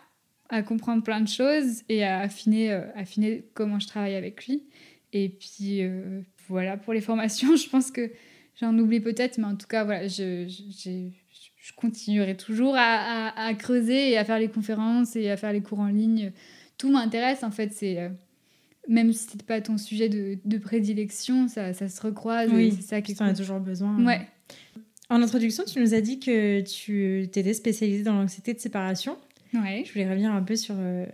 à comprendre plein de choses et à affiner, euh, affiner comment je travaille avec lui. Et puis euh, voilà, pour les <laughs> formations, je pense que j'en oublie peut-être, mais en tout cas, voilà, je, je, je continuerai toujours à, à, creuser et à faire les conférences et à faire les cours en ligne. Tout m'intéresse en fait, c'est. Euh, même si c'est pas ton sujet de, de prédilection, ça, ça, se recroise. Oui, c'est ça qui. en as toujours besoin. Ouais. En introduction, tu nous as dit que tu étais spécialisée dans l'anxiété de séparation. Ouais. Je voulais revenir un peu sur euh,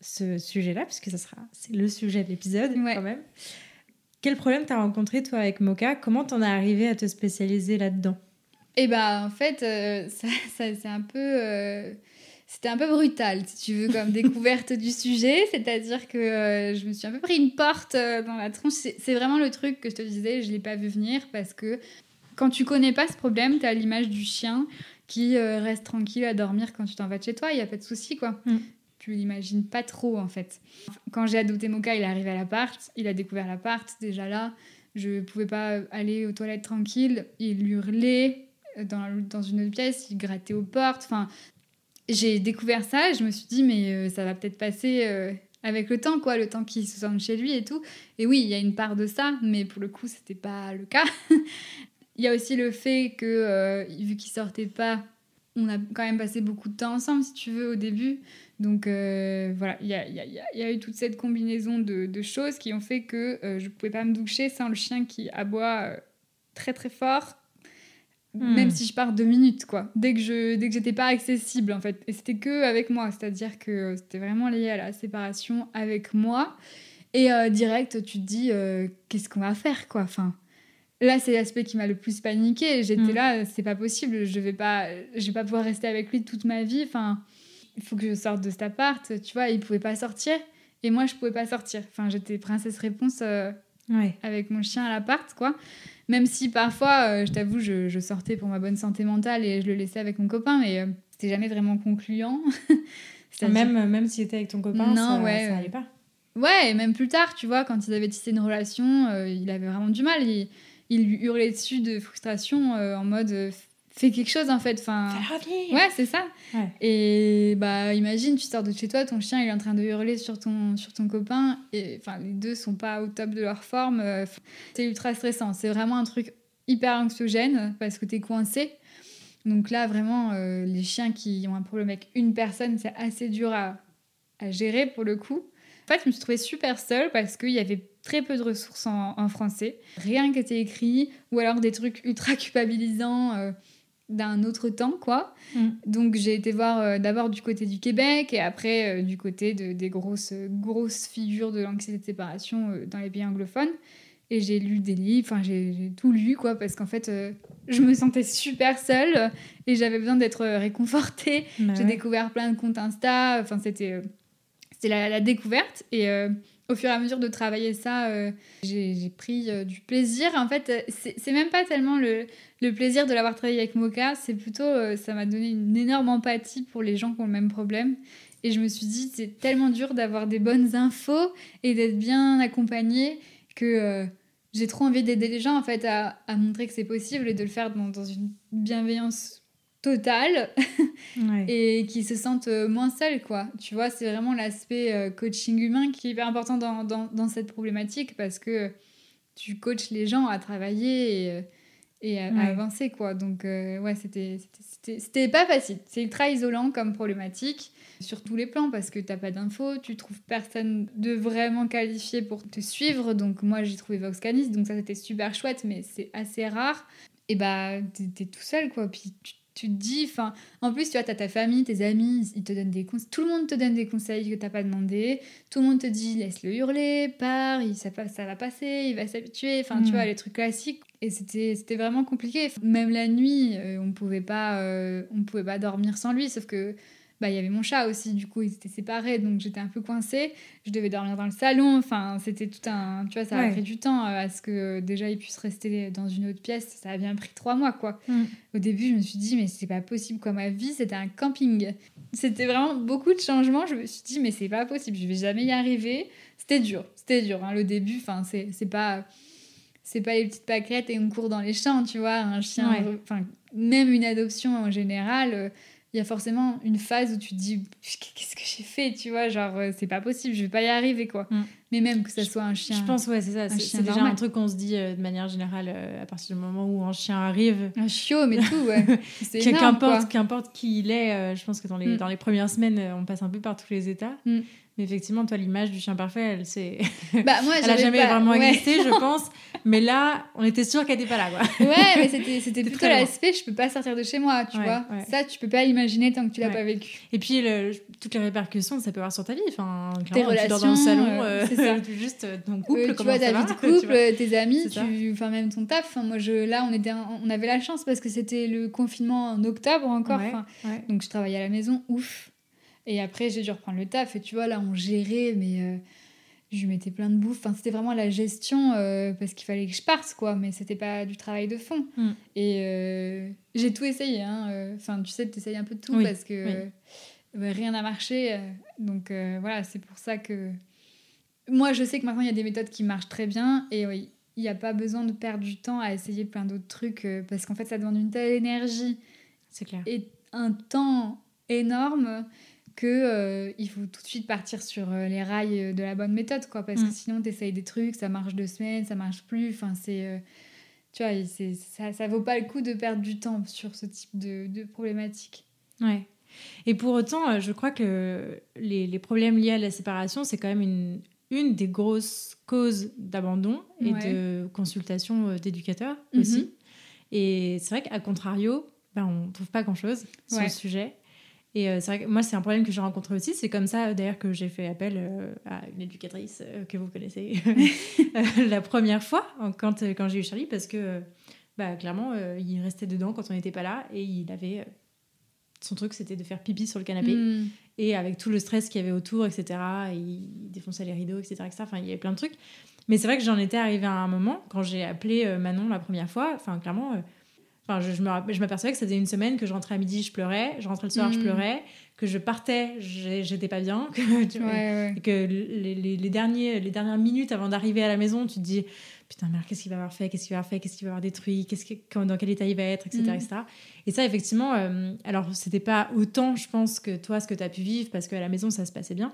ce sujet-là, puisque ça sera c'est le sujet de l'épisode quand même. Quel problème t'as rencontré toi avec Moka? Comment t'en es arrivé à te spécialiser là-dedans? Eh ben en fait, euh, <laughs> ça, c'est un peu euh, c'était un peu brutal, si tu veux, comme <laughs> découverte du sujet. C'est-à-dire que je me suis un peu pris une porte dans la tronche. C'est vraiment le truc que je te disais, je ne l'ai pas vu venir parce que quand tu connais pas ce problème, tu as l'image du chien qui euh, reste tranquille à dormir quand tu t'en vas de chez toi, il y a pas de souci quoi. Mm. Tu l'imagines pas trop en fait. Quand j'ai adopté Moka, il est arrivé à l'appart, il a découvert l'appart, déjà là, je pouvais pas aller aux toilettes tranquille, il hurlait dans, dans une autre pièce, il grattait aux portes, enfin j'ai découvert ça je me suis dit mais euh, ça va peut-être passer euh, avec le temps quoi, le temps qu'il se sente chez lui et tout. Et oui, il y a une part de ça, mais pour le coup, c'était pas le cas. <laughs> Il y a aussi le fait que, euh, vu qu'ils sortaient pas, on a quand même passé beaucoup de temps ensemble, si tu veux, au début. Donc euh, voilà, il y a, y, a, y a, eu toute cette combinaison de, de choses qui ont fait que euh, je ne pouvais pas me doucher sans le chien qui aboie très très fort, hmm. même si je pars deux minutes, quoi. Dès que je dès que j'étais pas accessible, en fait. Et c'était que avec moi, c'est-à-dire que c'était vraiment lié à la séparation avec moi. Et direct, tu te dis, qu'est-ce qu'on va faire, quoi Enfin, Là, c'est l'aspect qui m'a le plus paniqué. J'étais mm. là, c'est pas possible, je vais pas, je vais pas pouvoir rester avec lui toute ma vie. Enfin, il faut que je sorte de cet appart. Tu vois, il pouvait pas sortir et moi, je pouvais pas sortir. Enfin, j'étais princesse réponse euh, avec mon chien à l'appart, quoi. Même si parfois, euh, je t'avoue, je, sortais pour ma bonne santé mentale et je le laissais avec mon copain, mais euh, c'était jamais vraiment concluant. <laughs> même, même si était avec ton copain, non, ça, ouais, ça allait pas. Ouais, et même plus tard, tu vois, quand ils avaient tissé une relation, il avait vraiment du mal. Il, il lui hurlait dessus de frustration euh, en mode euh, fais quelque chose en fait. Enfin, ouais, c'est ça. Et bah, imagine, tu sors de chez toi, ton chien il est en train de hurler sur ton, sur ton copain, et enfin, les deux sont pas au top de leur forme. Euh, c'est ultra stressant. C'est vraiment un truc hyper anxiogène parce que tu es coincé. Donc là, vraiment, euh, les chiens qui ont un problème avec une personne, c'est assez dur à, à, gérer pour le coup. En fait, je me suis trouvée super seule parce qu'il y avait très peu de ressources en, français. Rien qui était écrit, ou alors des trucs ultra culpabilisants. Euh, d'un autre temps, quoi. Mm. Donc j'ai été voir euh, d'abord du côté du Québec et après euh, du côté de, des grosses, grosses figures de l'anxiété de séparation dans les pays anglophones. Et j'ai lu des livres, enfin j'ai tout lu, quoi, parce qu'en fait, je me sentais super seule et j'avais besoin d'être réconfortée. Bah j'ai découvert plein de comptes Insta, enfin c'était la, la, découverte. Et au fur et à mesure de travailler ça, euh, j'ai pris euh, du plaisir. En fait, euh, c'est même pas tellement le, plaisir de l'avoir travaillé avec Moka, c'est plutôt, ça m'a donné une énorme empathie pour les gens qui ont le même problème. Et je me suis dit, c'est tellement dur d'avoir des bonnes infos et d'être bien accompagné que j'ai trop envie d'aider les gens en fait à, montrer que c'est possible et de le faire dans une bienveillance totale <laughs> et qui se sentent euh, moins seuls, quoi. Tu vois, c'est vraiment l'aspect euh, coaching humain qui est hyper important dans, dans, dans, cette problématique parce que tu coaches les gens à travailler et, euh, et à, avancer, quoi. Donc, ouais, c'était c'était pas facile. C'est ultra isolant comme problématique sur tous les plans parce que t'as pas d'infos, tu trouves personne de vraiment qualifié pour te suivre. Donc, moi, j'ai trouvé Voxcanis, donc ça, c'était super chouette, mais c'est assez rare. Et bah, t'es tout seul, quoi. Puis tu tu te dis, enfin, en plus, tu vois, t'as ta famille, tes amis, ils te donnent des conseils, tout le monde te donne des conseils que t'as pas demandé, tout le monde te dit, laisse-le hurler, pars, il, ça, ça va passer, il va s'habituer, enfin, tu mm. vois, les trucs classiques. Et c'était, c'était vraiment compliqué. Même la nuit, euh, on pouvait pas, euh, on pouvait pas dormir sans lui, sauf que bah, il y avait mon chat aussi, du coup, ils étaient séparés, donc j'étais un peu coincée. Je devais dormir dans le salon, enfin, c'était tout un. Tu vois, ça a pris du temps euh, à ce que déjà ils puissent rester dans une autre pièce. Ça a bien pris trois mois, quoi. Mm. Au début, je me suis dit, mais c'est pas possible, quoi. Ma vie, c'était un camping. C'était vraiment beaucoup de changements. Je me suis dit, mais c'est pas possible, je vais jamais y arriver. C'était dur, c'était dur, hein, le début, enfin, c'est pas. C'est pas les petites pâquerettes et on court dans les champs, tu vois. Un chien, enfin, même une adoption en général euh, il y a forcément une phase où tu te dis qu'est-ce que j'ai fait tu vois genre euh, c'est pas possible je vais pas y arriver quoi. Mm. mais même que ça soit un chien. je pense ouais c'est ça c'est déjà un truc qu'on se dit euh, de manière générale euh, à partir du moment où un chien arrive. Un chiot mais tout ouais. <laughs> Qu'importe qui il est je pense que dans les, mm. dans les premières semaines on passe un peu par tous les états. Mm. Mais effectivement, toi, l'image du chien parfait, elle, c'est... Bah, moi, <laughs> elle a jamais vraiment existé, je <laughs> pense. Mais là, on était sûr qu'elle n'était pas là, quoi. Ouais, mais c'était, c'était <laughs> plutôt l'aspect, je peux pas sortir de chez moi, tu vois. Ça, tu peux pas imaginer tant que tu l'as pas vécu. Et puis, le, toutes les répercussions, ça peut avoir sur ta vie. Enfin, tes relations, tu dors dans le salon, euh, euh, ça. juste euh, ton couple, tu vois, ta vie de couple, tes amis, tu... enfin, même ton taf. Enfin, moi, je, là, on, était, on avait la chance parce que c'était le confinement en octobre encore. Donc, je travaillais à la maison, ouf et après, j'ai dû reprendre le taf. Et tu vois, là, on gérait, mais euh, je lui mettais plein de bouffe. Enfin, c'était vraiment la gestion euh, parce qu'il fallait que je parte, quoi. Mais c'était pas du travail de fond. Mm. Et euh, j'ai tout essayé. Hein. Enfin, tu sais, tu essayes un peu de tout parce que rien n'a marché. donc voilà, c'est pour ça que. Moi, je sais que maintenant, il y a des méthodes qui marchent très bien. Et oui, il n'y a pas besoin de perdre du temps à essayer plein d'autres trucs parce qu'en fait, ça demande une telle énergie. C'est clair. Et un temps énorme que euh, il faut tout de suite partir sur euh, les rails euh, de la bonne méthode quoi parce que mm. sinon tu essayes des trucs ça marche deux semaines ça marche plus enfin c'est tu vois c'est ça ça vaut pas le coup de perdre du temps sur ce type de, de problématique. Ouais. Et pour autant je crois que les, les problèmes liés à la séparation c'est quand même une une des grosses causes d'abandon et de consultation d'éducateurs mm-hmm. aussi. Et c'est vrai qu'à contrario ben, on trouve pas grand chose sur le sujet et euh, c'est vrai que moi, c'est un problème que j'ai rencontré aussi. C'est comme ça, d'ailleurs, que j'ai fait appel euh, à une éducatrice euh, que vous connaissez <laughs> <laughs> la première fois, quand, quand j'ai eu Charlie, parce que, bah, clairement, il restait dedans quand on n'était pas là et il avait. son truc, c'était de faire pipi sur le canapé. Hmm. Et avec tout le stress qu'il y avait autour, etc., il défonçait les rideaux, etc., etc. Enfin, il y avait plein de trucs. Mais c'est vrai que j'en étais arrivée à un moment, quand j'ai appelé Manon la première fois, enfin, clairement Enfin, je, je m'apercevais que c'était une semaine que je rentrais à midi, je pleurais, je rentrais le soir, je Mm. pleurais, que je partais, j'étais pas bien, <laughs> que, tu vois, Ouais, ouais. et que les, les- les derniers, les dernières minutes avant d'arriver à la maison, tu te dis putain, merde, qu'est-ce qu'il va avoir fait, qu'est-ce qu'il va avoir fait, qu'est-ce qu'il va avoir détruit, qu'est-ce que, dans quel état il va être, etc. Mm. etc. Et ça, effectivement, euh, alors c'était pas autant, je pense, que toi, ce que tu as pu vivre, parce qu'à la maison, ça se passait bien.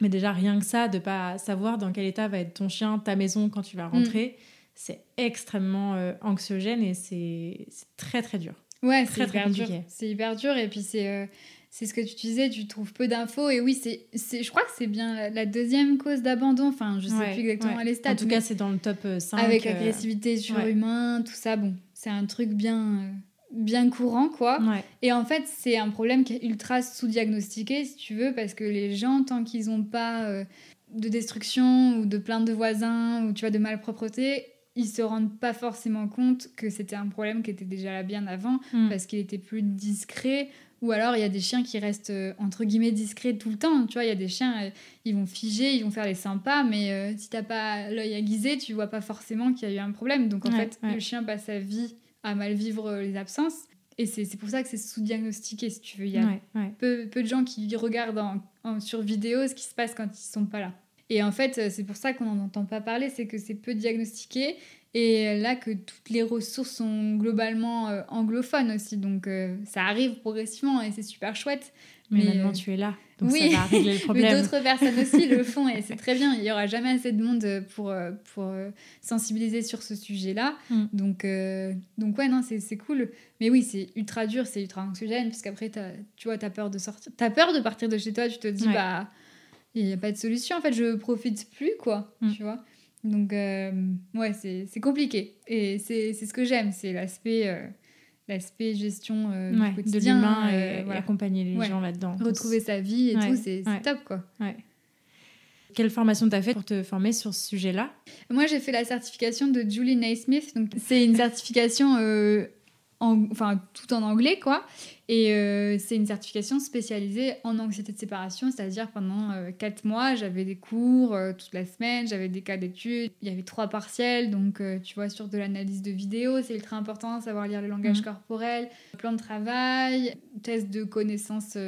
Mais déjà, rien que ça, de pas savoir dans quel état va être ton chien, ta maison quand tu vas rentrer, c'est extrêmement euh, anxiogène et c'est très très dur. Ouais, c'est hyper dur. C'est hyper dur. Et puis, c'est euh, c'est ce que tu disais, tu trouves peu d'infos. Et oui, c'est je crois que c'est bien la, la deuxième cause d'abandon. Enfin, je sais Ouais, plus exactement ouais. les stats. En tout cas, c'est dans le top euh, 5. avec euh, agressivité surhumain, tout ça, bon, c'est un truc bien, bien courant, quoi. ouais. Et en fait, c'est un problème qui est ultra sous-diagnostiqué, si tu veux, parce que les gens, tant qu'ils n'ont pas euh, de destruction ou de plainte de voisins ou tu vois de malpropreté, ils se rendent pas forcément compte que c'était un problème qui était déjà là bien avant Mm. parce qu'il était plus discret. Ou alors, il y a des chiens qui restent euh, entre guillemets discrets tout le temps. Tu vois, il y a des chiens, euh, ils vont figer, ils vont faire les sympas, mais euh, si t'as pas l'œil aiguisé, tu vois pas forcément qu'il y a eu un problème. Donc en Ouais, fait, ouais. le chien passe sa vie à mal vivre euh, les absences. Et c'est c'est pour ça que c'est sous-diagnostiqué, si tu veux. Il y a ouais. peu, peu de gens qui regardent en- en- sur vidéo ce qui se passe quand ils sont pas là. Et en fait, euh, c'est pour ça qu'on n'en entend pas parler, c'est que c'est peu diagnostiqué. Et euh, là, que toutes les ressources sont globalement euh, anglophones aussi. Donc euh, ça arrive progressivement et c'est super chouette. Mais, Mais, maintenant, euh, tu es là. Donc oui. ça va régler le <laughs> Mais problème. d'autres personnes aussi le font et c'est très bien. Il y aura jamais assez de monde pour, pour sensibiliser sur ce sujet-là. Mm. Donc, donc ouais, non, c'est cool. Mais oui, c'est ultra dur, c'est ultra anxiogène, puisqu'après, t'as- tu vois, t'as peur de sortir. T'as peur de partir de chez toi, tu te dis, Ouais. bah, il n'y a pas de solution. En fait, je profite plus, quoi. Mm. Tu vois Donc, euh, ouais, c'est compliqué. Et c'est ce que j'aime, c'est l'aspect euh, l'aspect gestion euh, Ouais, du de l'humain et, accompagner les Ouais. gens là-dedans. Retrouver sa vie et Ouais, tout, c'est top, quoi. Ouais. Quelle formation t'as fait pour te former sur ce sujet-là? Moi, j'ai fait la certification de Julie Naismith. Donc, c'est une certification, en- enfin, tout en anglais, quoi. Et euh, c'est une certification spécialisée en anxiété de séparation, c'est-à-dire pendant euh, quatre mois, j'avais des cours euh, toute la semaine, j'avais des cas d'études, il y avait trois partiels, donc euh, tu vois, sur de l'analyse de vidéos, c'est ultra important, savoir lire le langage Mhm. corporel, plan de travail, test de connaissances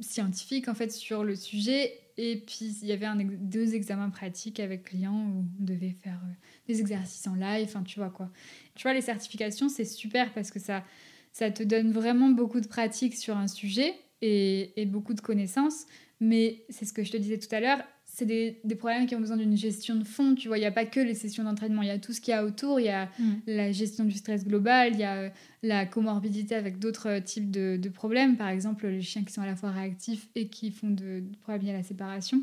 scientifiques, en fait, sur le sujet. Et puis, il y avait deux examens pratiques avec clients où on devait faire euh, des exercices en live, enfin, tu vois quoi. Tu vois, les certifications, c'est super parce que ça, ça te donne vraiment beaucoup de pratique sur un sujet et, et beaucoup de connaissances. Mais c'est ce que je te disais tout à l'heure, c'est des, des problèmes qui ont besoin d'une gestion de fond. Tu vois, il n'y a pas que les sessions d'entraînement, il y a tout ce qu'il y a autour. Il y a la gestion du stress global, il y a euh, la comorbidité avec d'autres euh, types de, de problèmes. Par exemple, les chiens qui sont à la fois réactifs et qui font de, de problèmes liés à la séparation.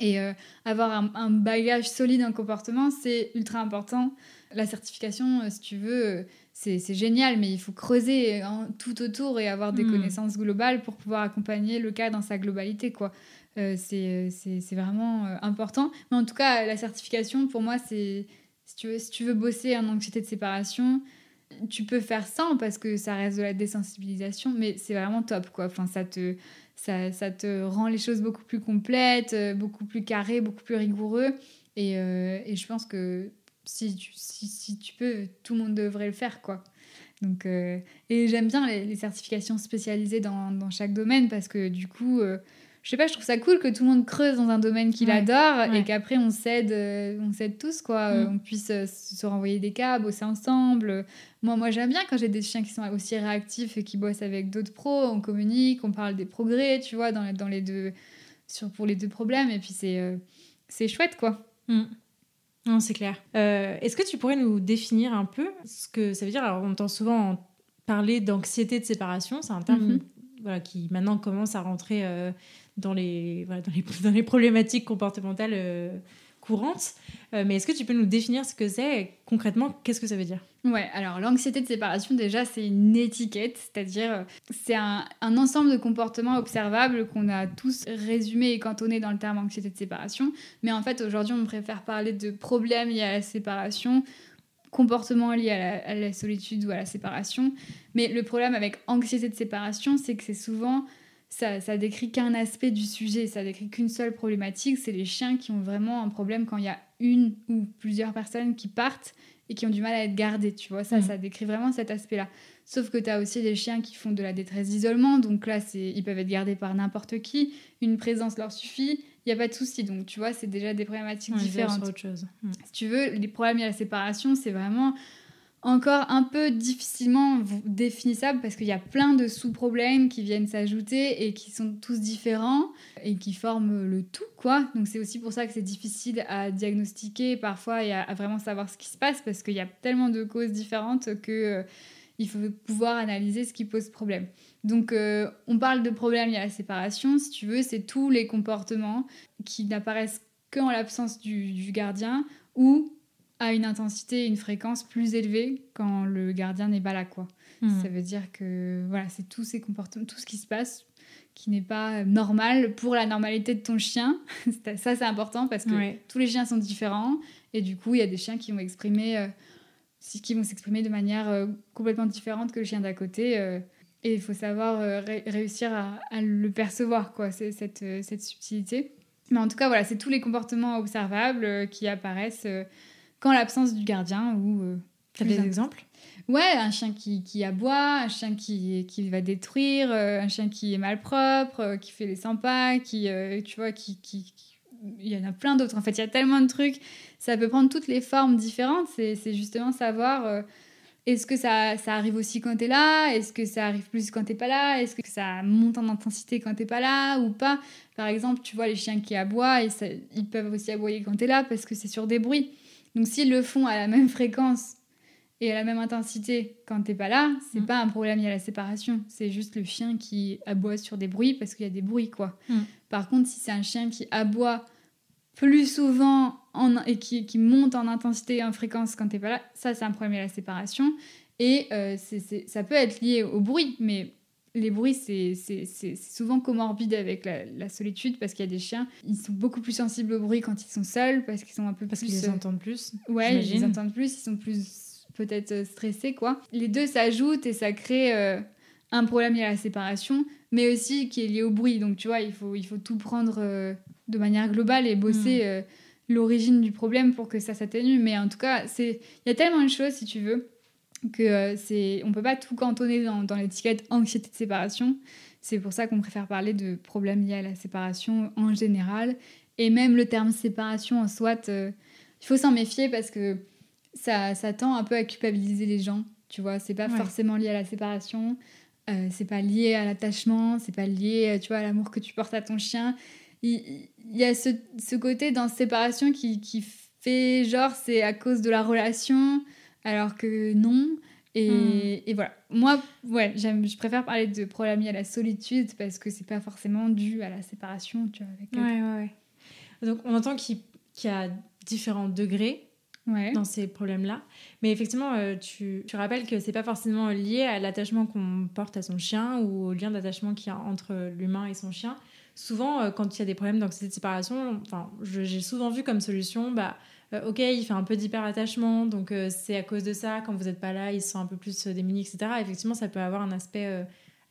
Et euh, avoir un, un bagage solide en comportement, c'est ultra important. La certification, euh, si tu veux, c'est c'est génial, mais il faut creuser hein, tout autour et avoir des Mm. connaissances globales pour pouvoir accompagner le cas dans sa globalité. quoi. Euh, c'est c'est- vraiment euh, important. Mais en tout cas, la certification, pour moi, c'est si tu veux, si tu veux bosser en anxiété de séparation, tu peux faire sans parce que ça reste de la désensibilisation, mais c'est vraiment top. quoi. Enfin, ça te, ça, ça te rend les choses beaucoup plus complètes, euh, beaucoup plus carrées, beaucoup plus rigoureux. Et, euh, et je pense que si tu, si, si tu peux, tout le monde devrait le faire. quoi. Donc, euh, et j'aime bien les, certifications spécialisées dans, dans chaque domaine parce que du coup, euh, je sais pas, je trouve ça cool que tout le monde creuse dans un domaine qu'il Ouais, adore ouais. et qu'après on s'aide, euh, on s'aide tous quoi, Mm. Euh, on puisse euh, se renvoyer des cas, bosser ensemble. Moi, moi j'aime bien quand j'ai des chiens qui sont aussi réactifs et qui bossent avec d'autres pros, on communique, on parle des progrès, tu vois, dans, dans les deux, sur, pour les deux problèmes et puis c'est euh, c'est chouette quoi. Mm. Non, c'est clair. Euh, Est-ce que tu pourrais nous définir un peu ce que ça veut dire? Alors, on entend souvent en parler d'anxiété de séparation. C'est un terme Mhm. voilà, qui maintenant commence à rentrer euh, dans, les, voilà, dans, les, <laughs> dans les problématiques comportementales euh, courantes. Euh, mais est-ce que tu peux nous définir ce que c'est concrètement Qu'est-ce que ça veut dire? Ouais, alors l'anxiété de séparation, déjà, c'est une étiquette, c'est-à-dire euh, c'est un, un ensemble de comportements observables qu'on a tous résumés et cantonnés dans le terme anxiété de séparation. Mais en fait, aujourd'hui, on préfère parler de problèmes liés à la séparation, comportements liés à la, à la solitude ou à la séparation. Mais le problème avec anxiété de séparation, c'est que c'est souvent ça, ça décrit qu'un aspect du sujet, ça décrit qu'une seule problématique, c'est les chiens qui ont vraiment un problème quand il y a une ou plusieurs personnes qui partent et qui ont du mal à être gardées, tu vois. Ça, Mm. ça décrit vraiment cet aspect-là. Sauf que tu as aussi des chiens qui font de la détresse d'isolement, donc là, c'est ils peuvent être gardés par n'importe qui. Une présence leur suffit, il n'y a pas de souci. Donc, tu vois, c'est déjà des problématiques différentes autre chose. Mm. si tu veux, les problèmes à la séparation, c'est vraiment encore un peu difficilement définissable parce qu'il y a plein de sous-problèmes qui viennent s'ajouter et qui sont tous différents et qui forment le tout, quoi. Donc c'est aussi pour ça que c'est difficile à diagnostiquer parfois et à, vraiment savoir ce qui se passe parce qu'il y a tellement de causes différentes que euh, il faut pouvoir analyser ce qui pose problème. Donc euh, on parle de problèmes liés à la séparation, si tu veux, c'est tous les comportements qui n'apparaissent qu'en l'absence du gardien ou à une intensité et une fréquence plus élevée quand le gardien n'est pas là quoi. Mm. Ça veut dire que voilà, c'est tous ces comportements, tout ce qui se passe qui n'est pas normal pour la normalité de ton chien. <laughs> Ça c'est important parce que Ouais. tous les chiens sont différents et du coup, il y a des chiens qui vont exprimer euh, qui vont s'exprimer de manière euh, complètement différente que le chien d'à côté euh, et il faut savoir ré- réussir à, à le percevoir quoi, cette cette subtilité. Mais en tout cas, voilà, c'est tous les comportements observables qui apparaissent quand l'absence du gardien ou euh, T'as des exemples? Ouais, un chien qui, qui aboie, un chien qui, qui va détruire, euh, un chien qui est malpropre, euh, qui fait les sympas, qui, euh, tu vois, qui, qui, Il y en a plein d'autres. En fait, il y a tellement de trucs. Ça peut prendre toutes les formes différentes. C'est c'est justement savoir... euh, est-ce que ça, ça arrive aussi quand t'es là? Est-ce que ça arrive plus quand t'es pas là? Est-ce que ça monte en intensité quand t'es pas là ou pas? Par exemple, tu vois les chiens qui aboient, et ça- ils peuvent aussi aboyer quand t'es là parce que c'est sur des bruits. Donc s'ils le font à la même fréquence et à la même intensité quand t'es pas là, c'est Mm. pas un problème lié à la séparation. C'est juste le chien qui aboie sur des bruits parce qu'il y a des bruits, quoi. Mm. Par contre, si c'est un chien qui aboie plus souvent en, et qui, qui monte en intensité et en fréquence quand t'es pas là, ça c'est un problème lié à la séparation. Et euh, ça peut être lié au bruit, mais les bruits, c'est souvent comorbide avec la, la solitude parce qu'il y a des chiens, ils sont beaucoup plus sensibles au bruit quand ils sont seuls parce qu'ils sont un peu Parce plus... qu'ils les euh, entendent plus. Ouais, ils les entendent plus, ils sont plus peut-être euh, stressés, quoi. Les deux s'ajoutent et ça crée euh, un problème lié à la séparation, mais aussi qui est lié au bruit. Donc, tu vois, il faut, il faut tout prendre euh, de manière globale et bosser Mm. euh, l'origine du problème pour que ça s'atténue. Mais en tout cas, c'est il y a tellement de choses, si tu veux, que euh, c'est on peut pas tout cantonner dans, dans l'étiquette anxiété de séparation. C'est pour ça qu'on préfère parler de problèmes liés à la séparation en général. Et même le terme séparation en soi, euh, il faut s'en méfier parce que ça, ça tend un peu à culpabiliser les gens. Tu vois, c'est pas Ouais. forcément lié à la séparation, euh, c'est pas lié à l'attachement, c'est pas lié, euh, tu vois, à l'amour que tu portes à ton chien. Il, il y a ce, ce côté dans séparation qui, qui fait genre c'est à cause de la relation, alors que non. Et, Hmm. et voilà. Moi, ouais, j'aime, je préfère parler de problème lié à la solitude parce que c'est pas forcément dû à la séparation, tu vois. Avec Ouais, ouais, ouais. Donc on entend qu'il qu'il y a différents degrés ouais. dans ces problèmes-là. Mais effectivement, euh, tu, tu rappelles que c'est pas forcément lié à l'attachement qu'on porte à son chien ou au lien d'attachement qu'il y a entre l'humain et son chien. Souvent, euh, quand il y a des problèmes d'anxiété de séparation, enfin, je- j'ai souvent vu comme solution, bah, euh, ok, il fait un peu d'hyperattachement, donc euh, c'est à cause de ça, quand vous n'êtes pas là, il se sent un peu plus euh, démuni, etc. Effectivement, ça peut avoir un aspect euh,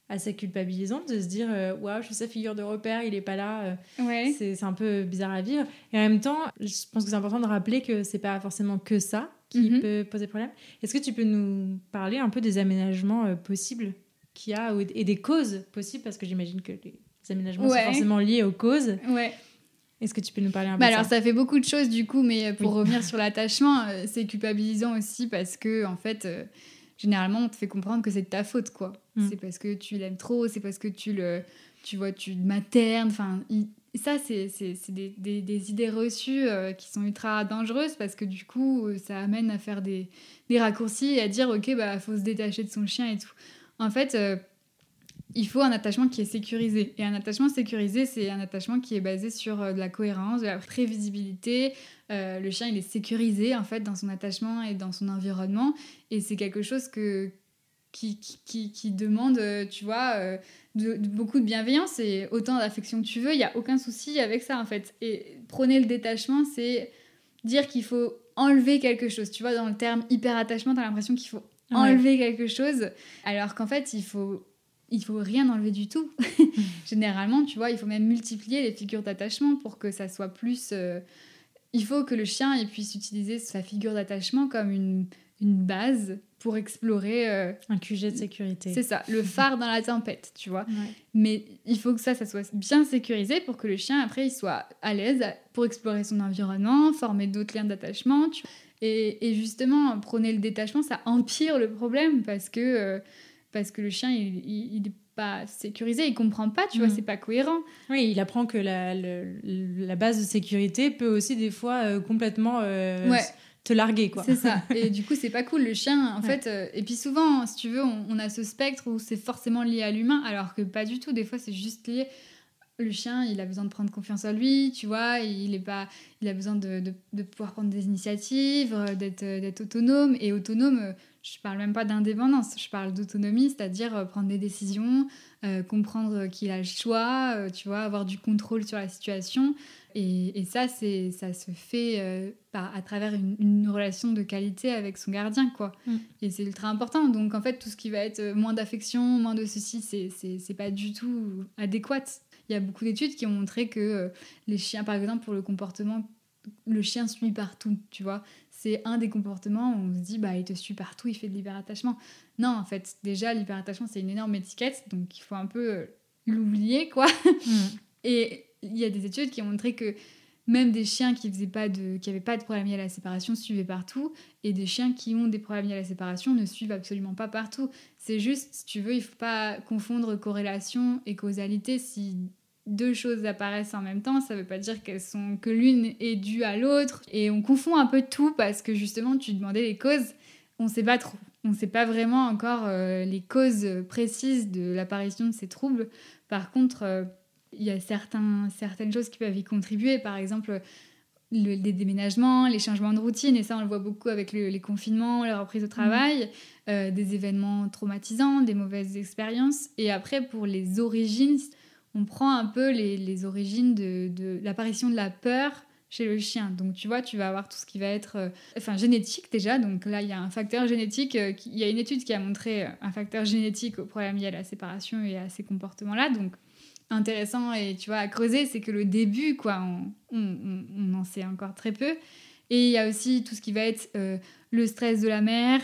assez culpabilisant de se dire, waouh, je suis sa figure de repère, il est pas là. Ouais. c'est un peu bizarre à vivre. Et en même temps, je pense que c'est important de rappeler que c'est pas forcément que ça qui Mhm. peut poser problème. Est-ce que tu peux nous parler un peu des aménagements possibles qu'il y a et des causes possibles? Parce que j'imagine que les aménagements Ouais. sont forcément liés aux causes. Ouais. Est-ce que tu peux nous parler un peu Bah de alors ça ça fait beaucoup de choses du coup, mais pour Oui. revenir <laughs> sur l'attachement, euh, c'est culpabilisant aussi parce que en fait, euh, généralement on te fait comprendre que c'est de ta faute quoi. Mm. C'est parce que tu l'aimes trop, c'est parce que tu le, tu vois, tu maternes. Enfin, ça c'est c'est c'est des, des, des idées reçues euh, qui sont ultra dangereuses parce que du coup euh, ça amène à faire des, des raccourcis et à dire ok bah faut se détacher de son chien et tout. En fait. Il faut un attachement qui est sécurisé. Et un attachement sécurisé, c'est un attachement qui est basé sur euh, de la cohérence, de la prévisibilité. Euh, le chien, il est sécurisé en fait dans son attachement et dans son environnement. Et c'est quelque chose que, qui, qui, demande, euh, tu vois, de, de beaucoup de bienveillance et autant d'affection que tu veux. Il n'y a aucun souci avec ça en fait. Et prôner le détachement, c'est dire qu'il faut enlever quelque chose. Tu vois, dans le terme hyper attachement, tu as l'impression qu'il faut Ouais. enlever quelque chose, alors qu'en fait, il faut il faut rien enlever du tout. <laughs> Généralement, tu vois, il faut même multiplier les figures d'attachement pour que ça soit plus euh, il faut que le chien il puisse utiliser sa figure d'attachement comme une, une base pour explorer. euh, Un QG de sécurité. c'est ça, le <laughs> phare dans la tempête, tu vois. Mais il faut que ça, ça soit bien sécurisé pour que le chien, après, il soit à l'aise pour explorer son environnement, former d'autres liens d'attachement. tu- Et, et justement, prôner le détachement, ça empire le problème parce que, euh, parce que le chien, il, il, il est pas sécurisé, il comprend pas, tu vois, Mm. c'est pas cohérent. Oui, il apprend que la, le- la base de sécurité peut aussi des fois euh, complètement euh, Ouais. te larguer, quoi. C'est ça. <laughs> Et du coup, c'est pas cool. Le chien, en Ouais. fait. euh, et puis souvent, si tu veux, on, on a ce spectre où c'est forcément lié à l'humain, alors que pas du tout. Des fois, c'est juste lié. Le chien, il a besoin de prendre confiance en lui, tu vois. Il, est pas, il a besoin de, de- de pouvoir prendre des initiatives, euh, d'être euh, autonome. Et autonome, euh, je parle même pas d'indépendance, je parle d'autonomie, c'est-à-dire euh, prendre des décisions, euh, comprendre qu'il a le choix, euh, tu vois, avoir du contrôle sur la situation. Et, et ça, c'est, ça se fait euh, par, à travers une, une relation de qualité avec son gardien, quoi. Mm. Et c'est ultra important. Donc, en fait, tout ce qui va être moins d'affection, moins de ceci, c'est, c'est, c'est pas du tout adéquat. Il y a beaucoup d'études qui ont montré que les chiens, par exemple, pour le comportement, le chien suit partout, tu vois. C'est un des comportements où on se dit, bah, il te suit partout, il fait de l'hyperattachement. Non, en fait, déjà, l'hyperattachement, c'est une énorme étiquette, donc il faut un peu euh, l'oublier, quoi. Mm. <laughs> Et il y a des études qui ont montré que même des chiens qui faisaient pas de qui avaient pas de problème lié à la séparation suivaient partout et des chiens qui ont des problèmes liés à la séparation ne suivent absolument pas partout. C'est juste si tu veux, il faut pas confondre corrélation et causalité si deux choses apparaissent en même temps, ça veut pas dire qu'elles sont que l'une est due à l'autre et on confond un peu tout parce que justement tu demandais les causes, on sait pas trop. On sait pas vraiment encore euh, les causes précises de l'apparition de ces troubles. Par contre, euh, il y a certains, certaines choses qui peuvent y contribuer, par exemple le- les déménagements, les changements de routine, et ça on le voit beaucoup avec le- les confinements, la reprise au travail, euh, des événements traumatisants, des mauvaises expériences. Et après, pour les origines, on prend un peu les, les origines de, de l'apparition de la peur chez le chien. Donc tu vois, tu vas avoir tout ce qui va être euh, enfin, génétique déjà. Donc là, il y a un facteur génétique. euh, Il y a une étude qui a montré euh, un facteur génétique au problème lié à la séparation et à ces comportements-là. Donc intéressant et tu vois à creuser, c'est que le début, quoi, on, on, on- en sait encore très peu. Et il y a aussi tout ce qui va être le stress de la mère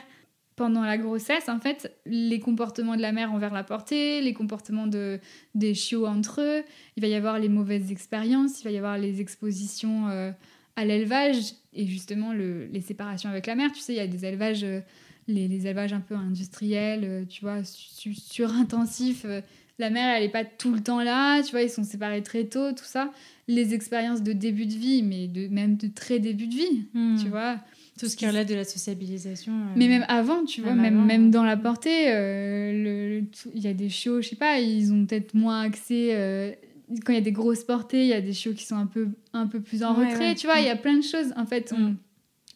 pendant la grossesse, en fait, les comportements de la mère envers la portée, les comportements de, des chiots entre eux, il va y avoir les mauvaises expériences, il va y avoir les expositions euh, à l'élevage et justement le- les séparations avec la mère. Tu sais, il y a des élevages, euh, les, les élevages un peu industriels, euh, tu vois, su- surintensifs. la mère, elle n'est pas tout le temps là, tu vois, ils sont séparés très tôt, tout ça. Les expériences de début de vie, mais de, même de très début de vie, Mm. tu vois. Tout ce qui relève de la sociabilisation. euh, Mais même avant, tu vois, Même même, avant, même ouais. dans la portée, euh, il y a des chiots, je sais pas, ils ont peut-être moins accès. euh, quand il y a des grosses portées, il y a des chiots qui sont un peu, un peu plus en Ouais, retrait, ouais. tu vois, il y a Mm. plein de choses. En fait, on Mm.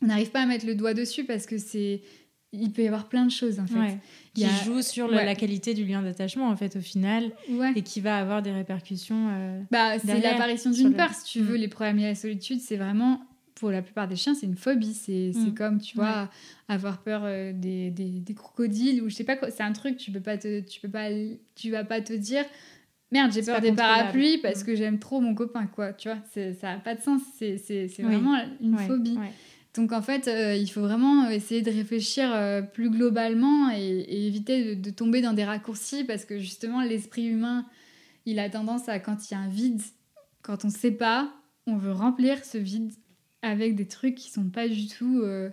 on n'arrive pas à mettre le doigt dessus parce que c'est. Il peut y avoir plein de choses, en fait. qui a- joue sur le- la qualité du lien d'attachement, en fait, au final, et qui va avoir des répercussions. Bah, c'est l'apparition d'une le- peur, si tu veux. Mm. Les problèmes liés à la solitude, c'est vraiment, pour la plupart des chiens, c'est une phobie. C'est Mm. comme, tu vois, avoir peur euh, des, des, des crocodiles ou je sais pas quoi. C'est un truc, tu peux pas te, tu peux pas, tu vas pas te dire, merde, j'ai peur des parapluies parce Mm. que j'aime trop mon copain, quoi. Tu vois, ça a pas de sens. C'est Oui. vraiment une ouais, phobie. ouais. Donc en fait, euh, il faut vraiment essayer de réfléchir euh, plus globalement et, et éviter de, de tomber dans des raccourcis parce que justement l'esprit humain, il a tendance à quand il y a un vide, quand on ne sait pas, on veut remplir ce vide avec des trucs qui sont pas du tout euh,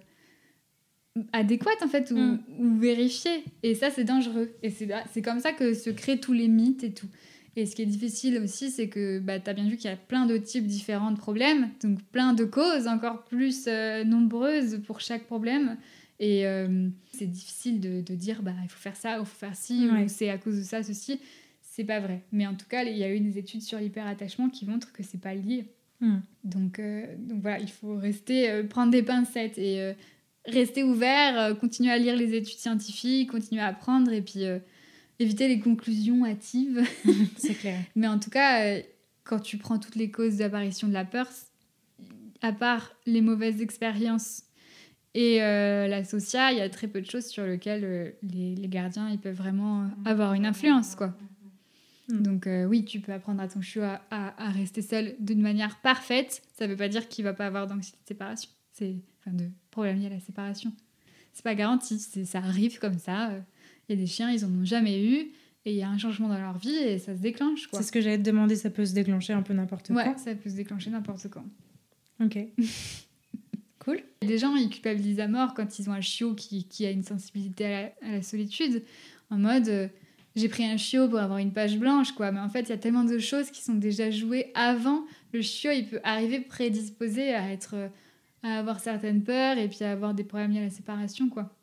adéquats en fait ou, Mm. ou vérifiés. Et ça c'est dangereux. Et c'est comme ça que se créent tous les mythes et tout. Et ce qui est difficile aussi, c'est que bah, tu as bien vu qu'il y a plein de types différents de problèmes, donc plein de causes encore plus euh, nombreuses pour chaque problème. Et euh, c'est difficile de, de dire bah, il faut faire ça, il faut faire ci, Ouais. ou c'est à cause de ça, ceci. C'est pas vrai. Mais en tout cas, il y a eu des études sur l'hyperattachement qui montrent que c'est pas lié. Mm. Donc, euh, donc voilà, il faut rester, euh, prendre des pincettes et euh, rester ouvert, continuer à lire les études scientifiques, continuer à apprendre et puis éviter les conclusions hâtives. <laughs> C'est <laughs> clair. Mais en tout cas, quand tu prends toutes les causes d'apparition de la peur, à part les mauvaises expériences et la socia, il y a très peu de choses sur lesquelles les, les gardiens ils peuvent vraiment euh, avoir une influence. quoi. Mm. Donc euh, oui, tu peux apprendre à ton chiot à, à, rester seul d'une manière parfaite. Ça ne veut pas dire qu'il va pas avoir d'anxiété de séparation. C'est enfin de problème lié à la séparation. C'est pas garanti. Ça arrive comme ça. Il y a des chiens, ils en ont jamais eu. Et il y a un changement dans leur vie et ça se déclenche. C'est ce que j'allais te demander, ça peut se déclencher un peu n'importe quand. Ouais, ça peut se déclencher n'importe quand. Ok. <laughs> cool. Des gens, ils culpabilisent à mort quand ils ont un chiot qui, qui a une sensibilité à la, solitude, en mode euh, j'ai pris un chiot pour avoir une page blanche, quoi. Mais en fait, il y a tellement de choses qui sont déjà jouées avant. Le chiot, il peut arriver prédisposé à être, à avoir certaines peurs et puis à avoir des problèmes liés à la séparation, quoi.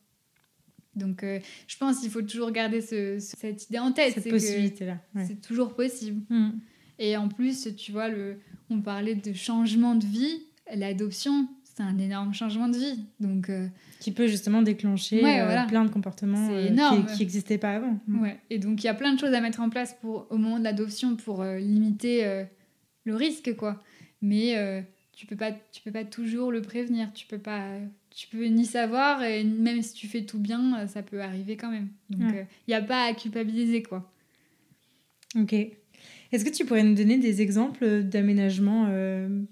Donc, euh, je pense qu'il faut toujours garder ce, cette idée en tête. Cette possibilité-là. C'est toujours possible. Mm. Et en plus, tu vois, le, on parlait de changement de vie. L'adoption, c'est un énorme changement de vie. Donc, euh, qui peut justement déclencher euh, plein de comportements qui n'existaient pas avant. Mm. Ouais. Et donc, il y a plein de choses à mettre en place pour, au moment de l'adoption pour limiter le risque, quoi. Mais tu peux pas tu peux pas toujours le prévenir tu peux pas tu peux ni savoir et même si tu fais tout bien ça peut arriver quand même donc il n'y euh, a pas à culpabiliser quoi ok est-ce que tu pourrais nous donner des exemples d'aménagement euh,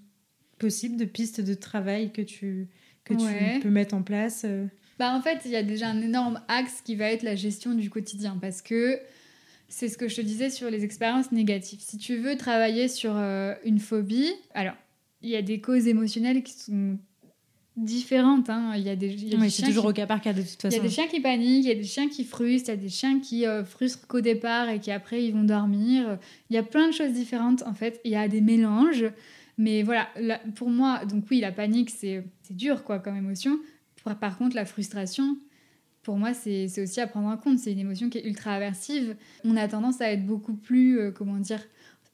possibles de pistes de travail que tu que tu peux mettre en place euh? bah en fait il y a déjà un énorme axe qui va être la gestion du quotidien parce que c'est ce que je te disais sur les expériences négatives. Si tu veux travailler sur une phobie, alors il y a des causes émotionnelles qui sont différentes. Hein. Il y a des, c'est toujours au cas par cas de toute façon. Il y a des chiens qui paniquent, il y a des chiens qui frustrent, il y a des chiens qui euh, frustrent qu'au départ et qui après ils vont dormir. Il y a plein de choses différentes en fait. Il y a des mélanges. Mais voilà, pour moi, donc oui, la panique, c'est, dur quoi comme émotion. Par contre, la frustration, pour moi, c'est, aussi à prendre en compte. C'est une émotion qui est ultra aversive. On a tendance à être beaucoup plus, euh, comment dire,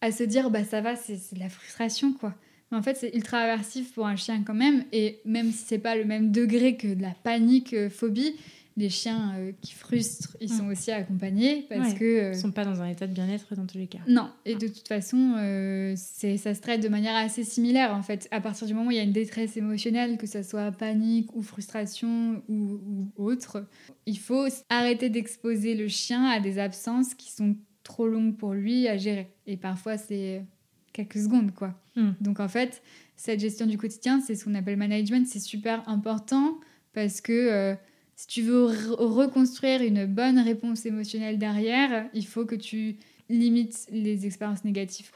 à se dire, bah ça va, c'est, de la frustration quoi. Mais en fait, c'est ultra aversif pour un chien quand même. Et même si c'est pas le même degré que de la panique euh, phobie, les chiens euh, qui frustrent, ils sont aussi accompagnés parce que euh, ils sont pas dans un état de bien-être dans tous les cas. Non, et de toute façon, c'est ça se traite de manière assez similaire en fait. À partir du moment où il y a une détresse émotionnelle, que ce soit panique ou frustration ou, ou autre, il faut arrêter d'exposer le chien à des absences qui sont trop longues pour lui à gérer. Et parfois, c'est quelques secondes, quoi. Hmm. Donc en fait, cette gestion du quotidien, c'est ce qu'on appelle management, c'est super important parce que euh, si tu veux reconstruire une bonne réponse émotionnelle derrière, il faut que tu limites les expériences négatives.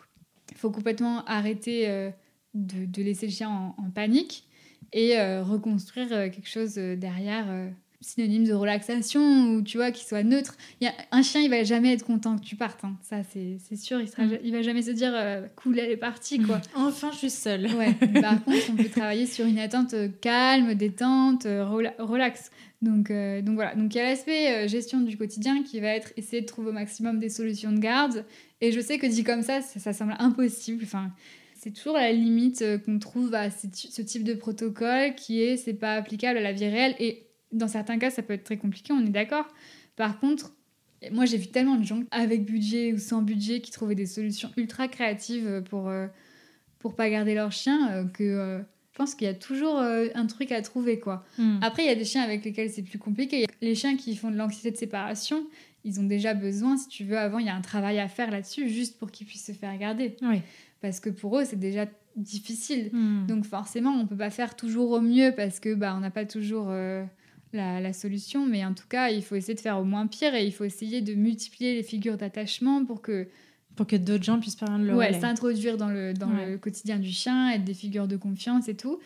Il faut complètement arrêter euh, de, laisser le chien en, panique et euh, reconstruire quelque chose derrière synonyme de relaxation ou tu vois qu'il soit neutre. Y a, un chien, il va jamais être content que tu partes. Hein. Ça, c'est sûr. Il, sera, mm. il va jamais se dire euh, cool, elle est partie quoi. <laughs> Enfin, je suis seule. Ouais. Par contre, on peut travailler sur une attente euh, calme, détente, euh, relax. Donc, donc voilà. Donc il y a l'aspect gestion du quotidien qui va être essayer de trouver au maximum des solutions de garde. Et je sais que dit comme ça, ça, semble impossible. Enfin, c'est toujours la limite qu'on trouve à ce type de protocole qui est c'est pas applicable à la vie réelle et dans certains cas, ça peut être très compliqué, on est d'accord. Par contre, moi j'ai vu tellement de gens avec budget ou sans budget qui trouvaient des solutions ultra créatives pour, euh, pour pas garder leur chien euh, que euh, je pense qu'il y a toujours un truc à trouver quoi. Hmm. Après, il y a des chiens avec lesquels c'est plus compliqué. Les chiens qui font de l'anxiété de séparation, ils ont déjà besoin, si tu veux, avant, il y a un travail à faire là-dessus juste pour qu'ils puissent se faire garder. Oui. Parce que pour eux, c'est déjà difficile. Hmm. Donc forcément, on peut pas faire toujours au mieux parce que bah on n'a pas toujours la, solution, mais en tout cas, il faut essayer de faire au moins pire et il faut essayer de multiplier les figures d'attachement pour que pour que d'autres gens puissent prendre le ouais, s'introduire dans, le, dans le quotidien du chien, être des figures de confiance et tout.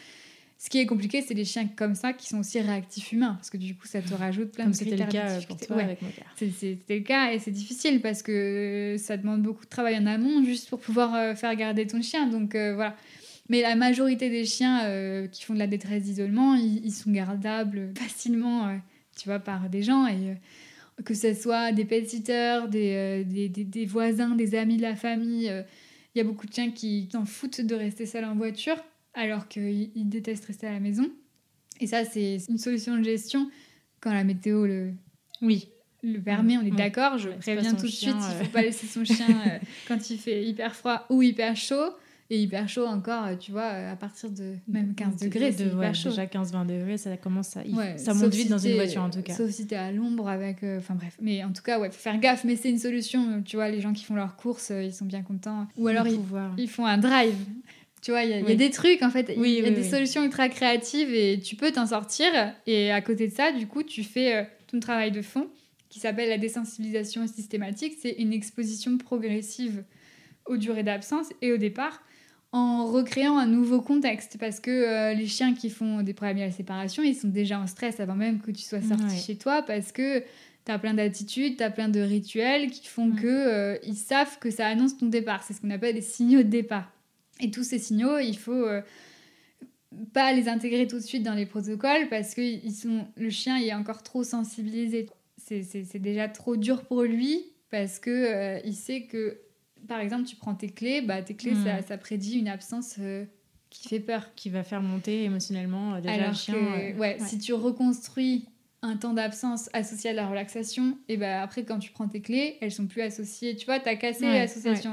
Ce qui est compliqué, c'est les chiens comme ça qui sont aussi réactifs humains, parce que du coup, ça te rajoute plein de critères. C'était le cas pour toi avec mon père. C'était le cas et c'est difficile parce que ça demande beaucoup de travail en amont juste pour pouvoir euh, faire garder ton chien. Donc euh, voilà. Mais la majorité des chiens euh, qui font de la détresse d'isolement, ils, sont gardables <laughs> facilement, euh, tu vois, par des gens. Et euh, que ce soit des pet-sitters, des, des, des, voisins, des amis de la famille, il y a beaucoup de chiens qui s'en foutent de rester seuls en voiture, alors qu'ils détestent rester à la maison. Et ça, c'est une solution de gestion quand la météo le, oui. le permet, on est d'accord. Je préviens tout de suite, il ne faut pas laisser son chien <laughs> quand il fait hyper froid ou hyper chaud Et hyper chaud encore, euh, tu vois, à partir de même 15 degrés, c'est hyper chaud. Déjà 15-20 degrés, ça commence à... ça monte vite dans une voiture en tout cas. Sauf si t'es à l'ombre avec... Enfin bref, mais en tout cas, ouais, faut faire gaffe, mais c'est une solution. Tu vois, les gens qui font leurs courses, ils sont bien contents. Ou alors ils, ils, font un drive. Tu vois, il y, a des trucs, en fait, il y a des solutions ultra créatives et tu peux t'en sortir. Et à côté de ça, du coup, tu fais ton travail de fond qui s'appelle la désensibilisation systématique. C'est une exposition progressive aux durées d'absence et au départ en recréant un nouveau contexte parce que euh, les chiens qui font des problèmes à la séparation, ils sont déjà en stress avant même que tu sois sorti chez toi parce que tu as plein d'attitudes, tu as plein de rituels qui font qu'ils que euh, ils savent que ça annonce ton départ. C'est ce qu'on appelle des signaux de départ. Et tous ces signaux, il faut euh, pas les intégrer tout de suite dans les protocoles parce que ils sont, le chien est encore trop sensibilisé. C'est déjà trop dur pour lui parce que il sait que, par exemple, tu prends tes clés, bah, tes clés, ça, ça, prédit une absence euh, qui fait peur. Qui va faire monter émotionnellement euh, déjà le chien. ouais, si tu reconstruis un temps d'absence associé à la relaxation, et bah après, quand tu prends tes clés, elles sont plus associées. Tu vois, tu as cassé l'association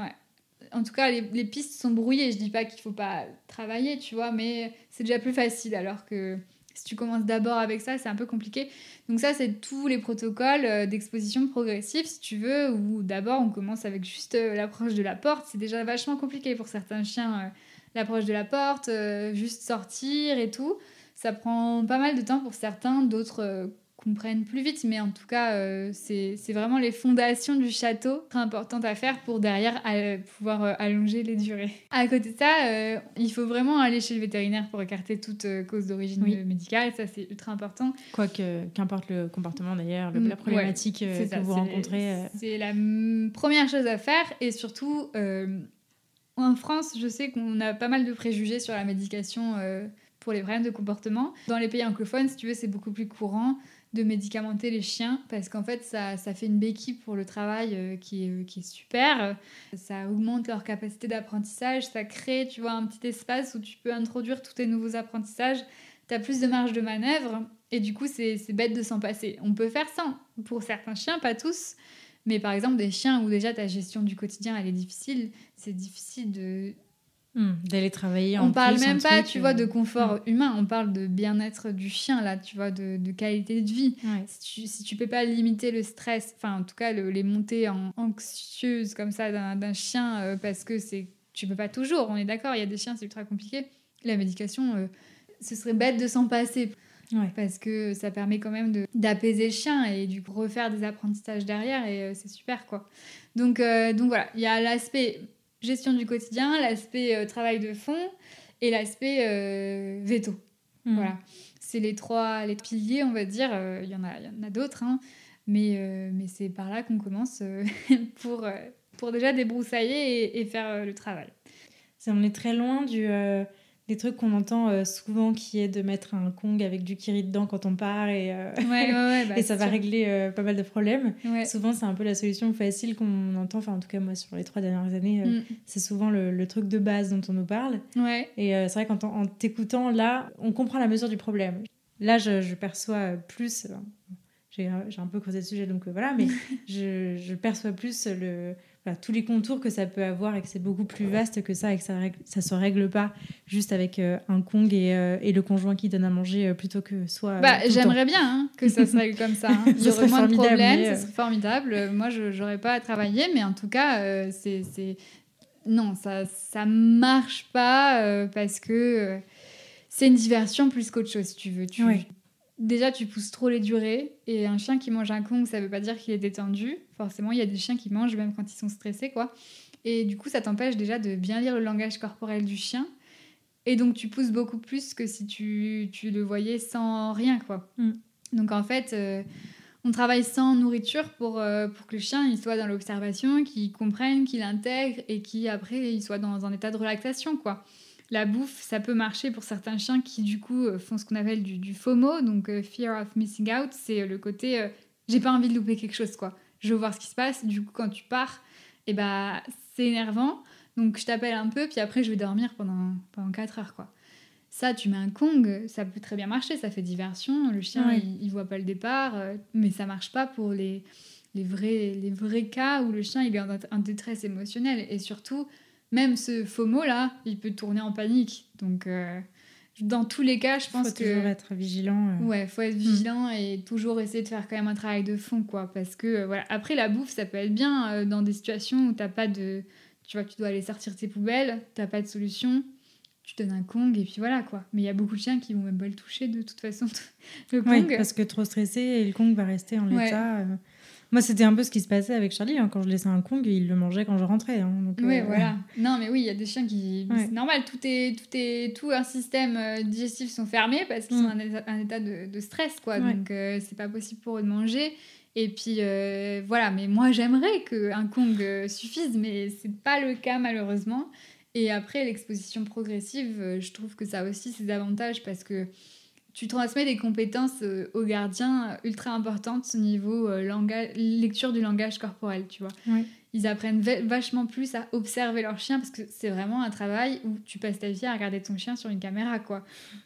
en tout cas, les, pistes sont brouillées. Je dis pas qu'il faut pas travailler, tu vois, mais c'est déjà plus facile. Alors que si tu commences d'abord avec ça, c'est un peu compliqué. Donc ça, c'est tous les protocoles euh, d'exposition progressive, si tu veux, où d'abord on commence avec juste euh, l'approche de la porte. C'est déjà vachement compliqué pour certains chiens, euh, l'approche de la porte, juste sortir et tout. Ça prend pas mal de temps pour certains, d'autres comprennent plus vite, mais en tout cas, euh, c'est vraiment les fondations du château très importantes à faire pour derrière pouvoir euh, allonger les durées. À côté de ça, euh, il faut vraiment aller chez le vétérinaire pour écarter toute cause d'origine médicale, ça c'est ultra important. Quoique, qu'importe le comportement d'ailleurs, la mm, problématique que vous rencontrez. C'est la première chose à faire et surtout, en France, je sais qu'on a pas mal de préjugés sur la médication pour les problèmes de comportement. Dans les pays anglophones, si tu veux, c'est beaucoup plus courant de médicamenter les chiens parce qu'en fait ça, ça, fait une béquille pour le travail euh, qui, est, euh, qui est super. Ça augmente leur capacité d'apprentissage, ça crée tu vois un petit espace où tu peux introduire tous tes nouveaux apprentissages. Tu as plus de marge de manœuvre et du coup c'est bête de s'en passer. On peut faire ça pour certains chiens, pas tous. Mais par exemple, des chiens où déjà ta gestion du quotidien elle est difficile, c'est difficile de, Hmm, d'aller travailler on parle même pas tu vois de euh, confort hmm. humain. On parle de bien-être du chien là tu vois de, qualité de vie. Si, tu, si tu peux pas limiter le stress enfin en tout cas les montées en anxieuses comme ça d'un chien euh, parce que c'est tu peux pas toujours on est d'accord il y a des chiens c'est ultra compliqué. La médication euh, ce serait bête de s'en passer. Parce que ça permet quand même d'apaiser le chien et du refaire des apprentissages derrière et c'est super quoi. Donc donc voilà il y a l'aspect gestion du quotidien, l'aspect euh, travail de fond et l'aspect euh, veto. Hmm. Voilà. C'est les trois les piliers, on va dire. Euh, il y en a, y en a d'autres, hein. mais, mais c'est par là qu'on commence <laughs> pour, pour déjà débroussailler et, et faire le travail. On est très loin du des trucs qu'on entend euh, souvent qui est de mettre un Kong avec du kiri dedans quand on part et, euh, <laughs> bah, et ça va régler euh, pas mal de problèmes. Souvent, c'est un peu la solution facile qu'on entend, enfin en tout cas moi sur les trois dernières années, mm. c'est souvent le, truc de base dont on nous parle. Et c'est vrai qu'en en, t'écoutant, là, on comprend la mesure du problème. Là, je, je perçois plus, j'ai un peu creusé le sujet, donc voilà, mais <laughs> je, je perçois plus le tous les contours que ça peut avoir et que c'est beaucoup plus vaste que ça et que ça ne se règle pas juste avec euh, un Kong et, euh, et, le conjoint qui donne à manger euh, plutôt que soit. Bah, J'aimerais bien hein, que ça se règle comme ça. Hein. Il y aurait moins de problèmes, ce serait formidable. Moi, je n'aurais pas à travailler, mais en tout cas, c'est. Non, ça ça marche pas parce que c'est une diversion plus qu'autre chose, si tu veux. Tu, Déjà, tu pousses trop les durées. Et un chien qui mange un Kong, ça veut pas dire qu'il est détendu. Forcément, il y a des chiens qui mangent même quand ils sont stressés, quoi. Et du coup, ça t'empêche déjà de bien lire le langage corporel du chien. Et donc, tu pousses beaucoup plus que si tu, tu le voyais sans rien, quoi. Mm. Donc, en fait, euh, on travaille sans nourriture pour, euh, pour que le chien il soit dans l'observation, qu'il comprenne, qu'il intègre et qu'après, il soit dans un état de relaxation, quoi la bouffe, ça peut marcher pour certains chiens qui, du coup, euh, font ce qu'on appelle du, FOMO, donc euh, Fear of Missing Out. C'est euh, le côté j'ai pas envie de louper quelque chose, quoi. Je veux voir ce qui se passe. Du coup, quand tu pars, et eh bah, c'est énervant. Donc, je t'appelle un peu, puis après, je vais dormir pendant, pendant 4 heures, quoi. Ça, tu mets un Kong, ça peut très bien marcher, ça fait diversion. Le chien, il, voit pas le départ, mais ça marche pas pour les, les, vrais, les vrais cas où le chien il est en, en détresse émotionnelle. Et surtout, même ce faux mot là, il peut tourner en panique. Donc, euh, dans tous les cas, je pense faut que. toujours être vigilant. euh. Ouais, faut être vigilant et toujours essayer de faire quand même un travail de fond, quoi. Parce que, euh, voilà. Après, la bouffe, ça peut être bien euh, dans des situations où t'as pas de. Tu vois, tu dois aller sortir tes poubelles, t'as pas de solution, tu donnes un Kong et puis voilà, quoi. Mais il y a beaucoup de chiens qui vont même pas le toucher de toute façon. <laughs> le Ouais, Kong. parce que trop stressé et le Kong va rester en l'état. Moi, c'était un peu ce qui se passait avec Charlie. hein. Quand je laissais un Kong, il le mangeait quand je rentrais. hein. Donc, Ouais, euh, voilà. Non, mais oui, il y a des chiens qui. Ouais. C'est normal, tout est, tout est, tout un système euh, digestif sont fermés parce qu'ils Mm. sont en état, un état de, de stress, quoi. Ouais. Donc, euh, c'est pas possible pour eux de manger. Et puis, euh, voilà. Mais moi, j'aimerais qu'un Kong suffise, mais c'est pas le cas, malheureusement. Et après, l'exposition progressive, je trouve que ça a aussi ses avantages parce que tu transmets des compétences euh, aux gardiens euh, ultra importantes au niveau euh, langage, lecture du langage corporel, tu vois ils apprennent va- vachement plus à observer leur chien parce que c'est vraiment un travail où tu passes ta vie à regarder ton chien sur une caméra quoi.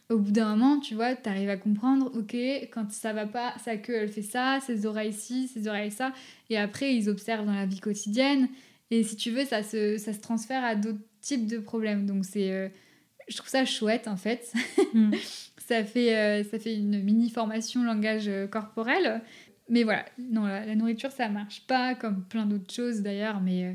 Au bout d'un moment, tu vois, tu arrives à comprendre, ok, quand ça va pas, sa queue elle fait ça, ses oreilles ci, ses oreilles ça, et après ils observent dans la vie quotidienne et si tu veux, ça se, ça se transfère à d'autres types de problèmes. Donc c'est, euh, je trouve ça chouette en fait. Mm. <laughs> ça fait, euh, ça fait une mini formation langage euh, corporel. Mais voilà, non, la, nourriture, ça marche pas, comme plein d'autres choses d'ailleurs, mais euh,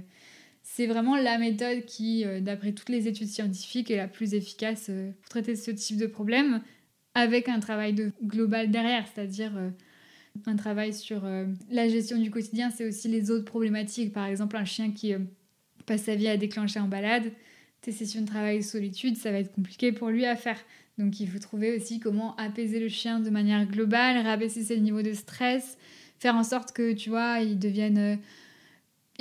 c'est vraiment la méthode qui, d'après toutes les études scientifiques, est la plus efficace pour traiter ce type de problème, avec un travail global derrière, c'est-à-dire un travail sur la gestion du quotidien, c'est aussi les autres problématiques. Par exemple, un chien qui passe sa vie à déclencher en balade, tes sessions de travail de solitude, ça va être compliqué pour lui à faire. Donc il faut trouver aussi comment apaiser le chien de manière globale, rabaisser ses niveaux de stress, faire en sorte que, tu vois, il devienne... euh,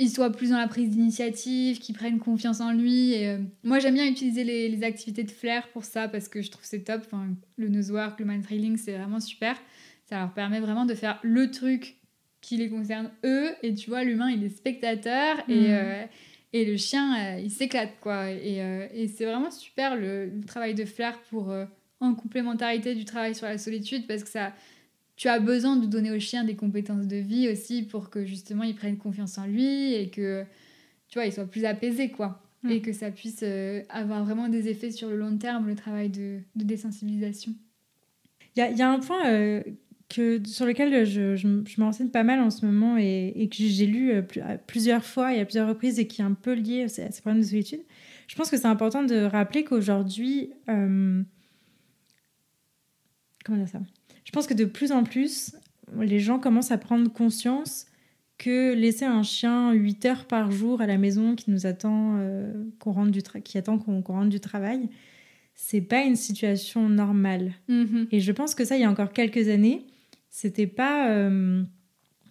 il soit plus dans la prise d'initiative, qu'il prenne confiance en lui. Et, euh, moi, j'aime bien utiliser les, les activités de flair pour ça parce que je trouve c'est top. Enfin, le nosework, le mind trailing, c'est vraiment super. Ça leur permet vraiment de faire le truc qui les concerne eux. Et tu vois, l'humain, il est spectateur et, Mhm. euh, et le chien, euh, il s'éclate, quoi. Et, euh, et c'est vraiment super le, le travail de flair pour, euh, en complémentarité du travail sur la solitude parce que ça, tu as besoin de donner au chien des compétences de vie aussi pour que justement il prenne confiance en lui et que tu vois il soit plus apaisé quoi Mm. et que ça puisse avoir vraiment des effets sur le long terme le travail de, de désensibilisation Il y a, il y a un point que, sur lequel je, je, me- je me renseigne pas mal en ce moment et, et que j'ai lu euh, plusieurs fois et à plusieurs reprises et qui est un peu lié à ces problèmes de solitude. Je pense que c'est important de rappeler qu'aujourd'hui, euh, comment dire ça? Je pense que de plus en plus, les gens commencent à prendre conscience que laisser un chien 8 heures par jour à la maison qui nous attend, euh, qu'on rentre du qui attend qu'on qu'on rentre du travail, c'est pas une situation normale. Et je pense que ça, il y a encore quelques années, c'était pas. euh,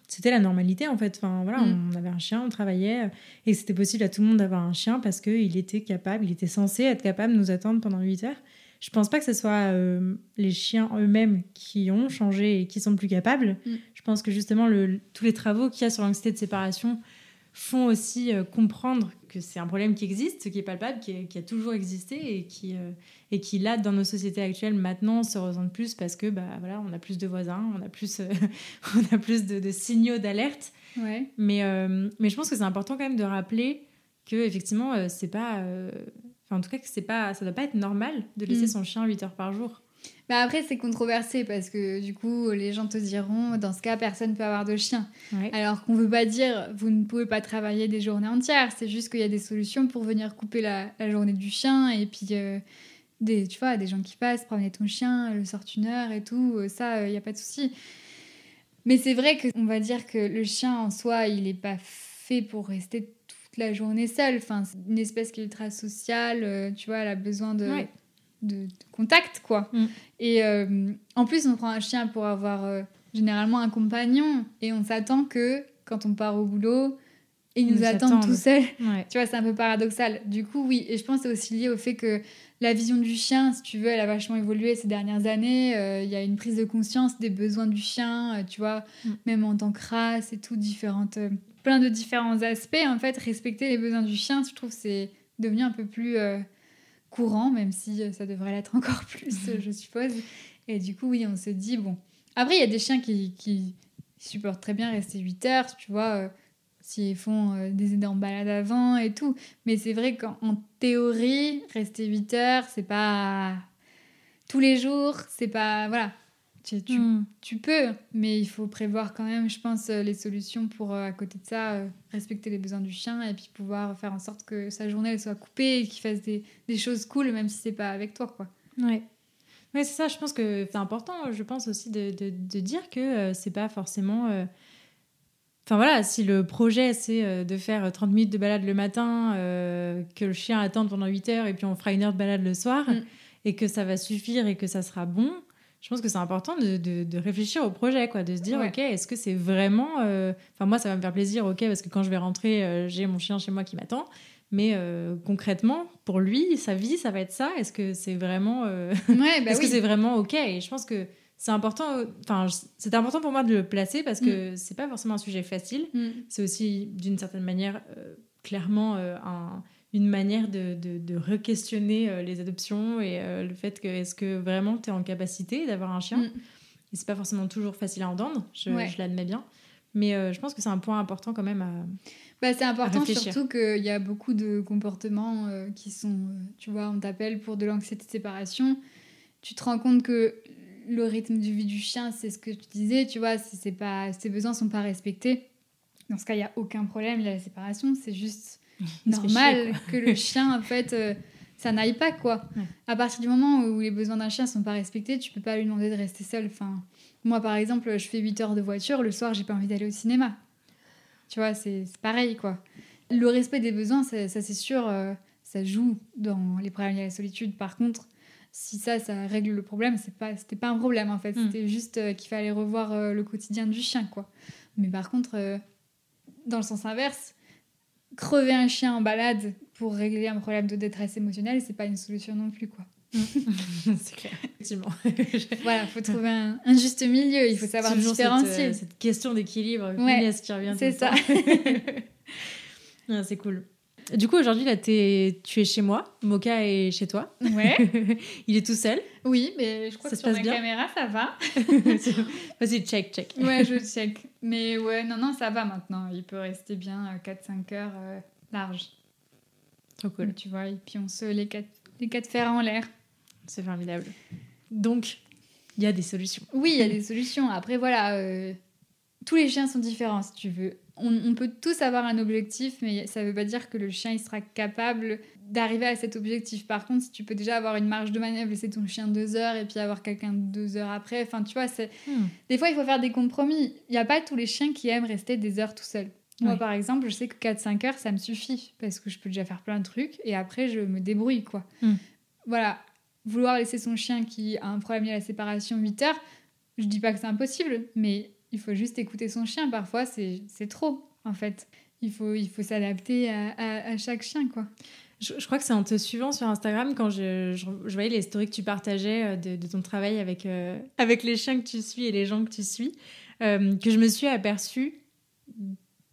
c'était la normalité en fait. Enfin, voilà, Mm. on avait un chien, on travaillait, euh, et c'était possible à tout le monde d'avoir un chien parce qu'il était capable, il était censé être capable de nous attendre pendant 8 heures. Je pense pas que ce soit euh, les chiens eux-mêmes qui ont changé et qui sont plus capables. Mm. Je pense que justement, le, tous les travaux qu'il y a sur l'anxiété de séparation font aussi euh, comprendre que c'est un problème qui existe, qui est palpable, qui, est- qui a toujours existé et qui, euh, et qui là, dans nos sociétés actuelles, maintenant, se ressent plus parce que bah, voilà, on a plus de voisins, on a plus, euh, <laughs> on a plus de, de signaux d'alerte. ouais Mais, euh, mais je pense que c'est important quand même de rappeler que effectivement, c'est pas... Enfin, en tout cas, que c'est pas, ça doit pas être normal de laisser Mm. son chien 8 heures par jour. Bah après c'est controversé parce que du coup les gens te diront dans ce cas personne peut avoir de chien Ouais. Alors qu'on veut pas dire vous ne pouvez pas travailler des journées entières, c'est juste qu'il y a des solutions pour venir couper la, la journée du chien et puis euh, des tu vois des gens qui passent promener ton chien, le sortent une heure et tout, euh, ça il y a pas de souci. Mais c'est vrai que on va dire que le chien en soi, il est pas fait pour rester toute la journée seul. Enfin, c'est une espèce qui est ultra sociale, euh, tu vois, elle a besoin de Ouais. De, de contact quoi. Mm. Et euh, en plus, on prend un chien pour avoir euh, généralement un compagnon et on s'attend que quand on part au boulot, il Ils nous nous attend attendent. tout seul. Ouais. <laughs> Tu vois, c'est un peu paradoxal. Du coup, oui, et je pense que c'est aussi lié au fait que la vision du chien, si tu veux, elle a vachement évolué ces dernières années. Euh, Il y a une prise de conscience des besoins du chien, tu vois, Mm. même en tant que race et tout, différentes, plein de différents aspects. En fait, respecter les besoins du chien, je trouve, c'est devenu un peu plus courant, même si euh, ça devrait l'être <laughs> encore plus, euh, je suppose. Et du coup, oui, on se dit, bon. Après, il y a des chiens qui, qui supportent très bien rester 8 heures, tu vois. euh, s'ils font euh, des aides en balade avant et tout. Mais c'est vrai qu'en théorie, rester 8 heures, c'est pas tous les jours, c'est pas. Voilà. Tu, tu, Hmm. tu peux, mais il faut prévoir quand même, je pense, euh, les solutions pour, euh, à côté de ça, euh, respecter les besoins du chien et puis pouvoir faire en sorte que sa journée elle soit coupée et qu'il fasse des, des choses cool, même si c'est pas avec toi, quoi. Ouais. Ouais, c'est ça. Je pense que c'est important, je pense aussi, de, de, de dire que euh, c'est pas forcément. euh, Enfin voilà, si le projet c'est de faire 30 minutes de balade le matin, euh, que le chien attende pendant 8 heures et puis on fera une heure de balade le soir Mm. et que ça va suffire et que ça sera bon, je pense que c'est important de, de- de réfléchir au projet, quoi, de se dire Ouais. ok, est-ce que c'est vraiment. euh, Enfin moi ça va me faire plaisir, ok, parce que quand je vais rentrer, euh, j'ai mon chien chez moi qui m'attend. Mais euh, concrètement, pour lui, sa vie, ça va être ça? Est-ce que c'est vraiment, Ouais, bah <laughs> est-ce oui. que c'est vraiment ok? Et je pense que c'est important. Enfin, c'est important pour moi de le placer parce que c'est pas forcément un sujet facile. Mm. C'est aussi d'une certaine manière clairement un- une manière de, de, de re-questionner euh, les adoptions et euh, le fait que est-ce que vraiment tu es en capacité d'avoir un chien? Mm. Et c'est pas forcément toujours facile à entendre, je, Ouais. je l'admets bien. Mais euh, je pense que c'est un point important quand même à. Bah, c'est important surtout qu'il y a beaucoup de comportements euh, qui sont, tu vois, on t'appelle pour de l'anxiété de séparation. Tu te rends compte que le rythme de vie du chien, c'est ce que tu disais, tu vois, c'est pas, ses besoins sont pas respectés. Dans ce cas, il n'y a aucun problème, il y a la séparation, c'est juste normal chier, que le chien, en fait, euh, ça n'aille pas, quoi. Ouais. À partir du moment où les besoins d'un chien sont pas respectés, tu peux pas lui demander de rester seul. Enfin, moi, par exemple, je fais 8 heures de voiture, le soir, j'ai pas envie d'aller au cinéma. Tu vois, c'est pareil, quoi. Le respect des besoins, ça, ça, c'est sûr, euh, ça joue dans les problèmes liés à la solitude. Par contre, si ça, ça règle le problème, c'est pas, c'était pas un problème, en fait. Mm. C'était juste euh, qu'il fallait revoir euh, le quotidien du chien, quoi. Mais par contre, euh, dans le sens inverse, crever un chien en balade pour régler un problème de détresse émotionnelle, c'est pas une solution non plus, quoi. <laughs> c'est clair, effectivement. <laughs> Voilà, faut trouver un, un juste milieu, il faut savoir différencier. Cette, euh, cette question d'équilibre, Ouais, punaise, qui revient. c'est. Ah, <laughs> c'est cool. Du coup, aujourd'hui, là, t'es- tu es chez moi. Moka est chez toi. Ouais, <laughs> Il est tout seul. oui, mais je crois Ça que se sur passe ma bien caméra, ça va. <laughs> Vas-y, check, check. Ouais, je check. Mais ouais, non, non, ça va maintenant. Il peut rester bien euh, 4-5 heures euh, large. Trop cool. Tu vois, et puis on se les quatre, les quatre fers en l'air. C'est formidable. Donc, il y a des solutions. Oui, il y a des solutions. Après, voilà, euh, tous les chiens sont différents, si tu veux. On, on peut tous avoir un objectif, mais ça veut pas dire que le chien il sera capable d'arriver à cet objectif. Par contre, si tu peux déjà avoir une marge de manœuvre, laisser ton chien deux heures et puis avoir quelqu'un deux heures après, enfin, tu vois, c'est Hmm. Des fois, il faut faire des compromis. Il n'y a pas tous les chiens qui aiment rester des heures tout seuls. Moi, par exemple, je sais que 4-5 heures, ça me suffit parce que je peux déjà faire plein de trucs et après, je me débrouille, quoi. Mm. Voilà. Vouloir laisser son chien qui a un problème lié à la séparation 8 heures, je dis pas que c'est impossible, mais il faut juste écouter son chien. Parfois, c'est trop, en fait. Il faut, il faut s'adapter à, à- à chaque chien, quoi. Je, je crois que c'est en te suivant sur Instagram, quand je, je, je voyais les stories que tu partageais euh, de, de ton travail avec, euh, avec les chiens que tu suis et les gens que tu suis, euh, que je me suis aperçue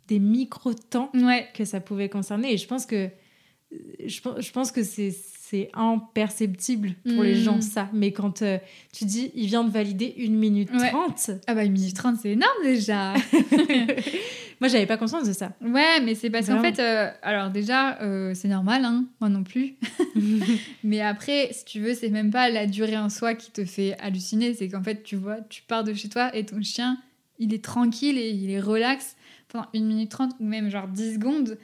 des micro-temps Ouais. que ça pouvait concerner. Et je pense que, je, je pense que c'est c'est imperceptible pour les Mm. gens, ça. Mais quand euh, tu dis, il vient de valider une minute Ouais. trente, Ah bah, une minute 30, c'est énorme déjà. <laughs> <laughs> moi, j'avais pas conscience de ça. Ouais, mais c'est parce qu'en fait, euh, alors déjà, euh, c'est normal, hein, moi non plus. <laughs> mais après, si tu veux, c'est même pas la durée en soi qui te fait halluciner, c'est qu'en fait, tu vois, tu pars de chez toi et ton chien, il est tranquille et il est relax pendant une minute trente ou même genre 10 secondes.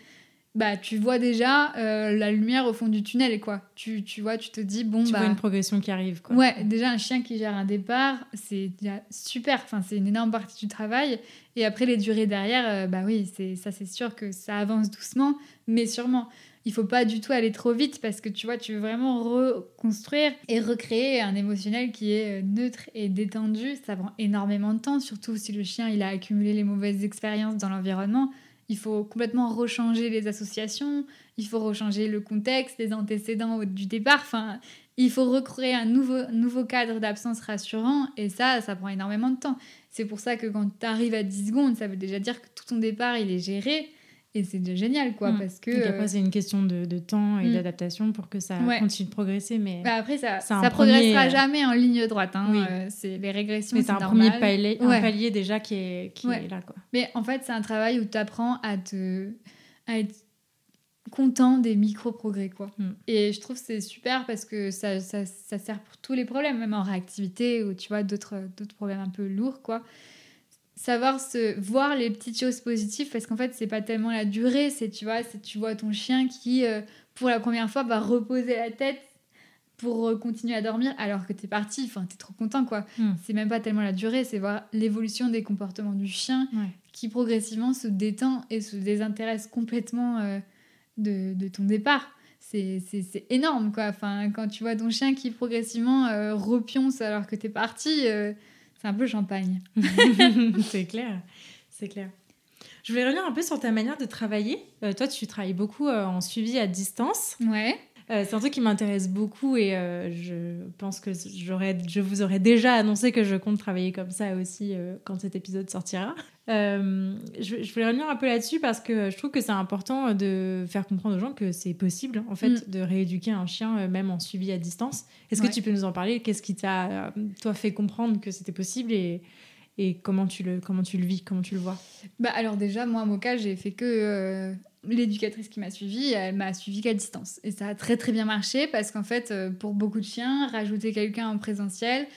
Bah, tu vois déjà euh, la lumière au fond du tunnel, quoi. Tu, tu vois, tu te dis, bon, tu bah. vois une progression qui arrive, quoi. Ouais, déjà un chien qui gère un départ, c'est super. Enfin, c'est une énorme partie du travail. Et après les durées derrière, euh, bah oui, c'est ça, c'est sûr que ça avance doucement, mais sûrement. Il faut pas du tout aller trop vite parce que tu vois, tu veux vraiment reconstruire et recréer un émotionnel qui est euh, neutre et détendu. Ça prend énormément de temps, surtout si le chien il a accumulé les mauvaises expériences dans l'environnement. Il faut complètement rechanger les associations, il faut rechanger le contexte, les antécédents du départ. Enfin, il faut recréer un nouveau, nouveau cadre d'absence rassurant et ça, ça prend énormément de temps. C'est pour ça que quand tu arrives à 10 secondes, ça veut déjà dire que tout ton départ, il est géré Et c'est déjà génial, quoi, Mm. parce que... Donc euh, après, c'est une question de, de temps et Mm. d'adaptation pour que ça Ouais. continue de progresser. Mais, bah, après, ça, ça progressera jamais en ligne droite. Hein. Oui. euh, c'est les régressions, mais c'est un normal. premier palier, un palier déjà qui est, qui Ouais. est là. Quoi. Mais en fait, c'est un travail où tu apprends à, te, à être content des micro-progrès. quoi. Mm. Et je trouve que c'est super parce que ça, ça, ça sert pour tous les problèmes, même en réactivité ou tu vois, d'autres d'autres problèmes un peu lourds. quoi. Savoir se voir les petites choses positives parce qu'en fait, c'est pas tellement la durée, c'est tu vois, c'est tu vois ton chien qui, euh, pour la première fois, va reposer la tête pour euh, continuer à dormir alors que t'es parti, enfin t'es trop content quoi. Mm. C'est même pas tellement la durée, c'est voir l'évolution des comportements du chien Ouais. qui progressivement se détend et se désintéresse complètement euh, de, de ton départ. C'est c'est- c'est énorme, quoi. Enfin, quand tu vois ton chien qui progressivement repionce alors que t'es parti, c'est un peu champagne. <laughs> c'est clair, c'est clair. Je voulais revenir un peu sur ta manière de travailler. Euh, toi, tu travailles beaucoup euh, en suivi à distance. Ouais. Euh, c'est un truc qui m'intéresse beaucoup et je pense que j'aurais, je vous aurais déjà annoncé que je compte travailler comme ça aussi quand cet épisode sortira. Euh, je, je voulais revenir un peu là-dessus parce que je trouve que c'est important de faire comprendre aux gens que c'est possible en fait Mm. de rééduquer un chien euh, même en suivi à distance. Est-ce Ouais. que tu peux nous en parler? Qu'est-ce qui t'a euh, toi fait comprendre que c'était possible et, et comment tu le comment tu le vis, comment tu le vois? Bah alors déjà, moi, Moka, j'ai fait que... euh, L'éducatrice qui m'a suivie, elle m'a suivie qu'à distance. Et ça a très très bien marché parce qu'en fait, pour beaucoup de chiens, rajouter quelqu'un en présentiel,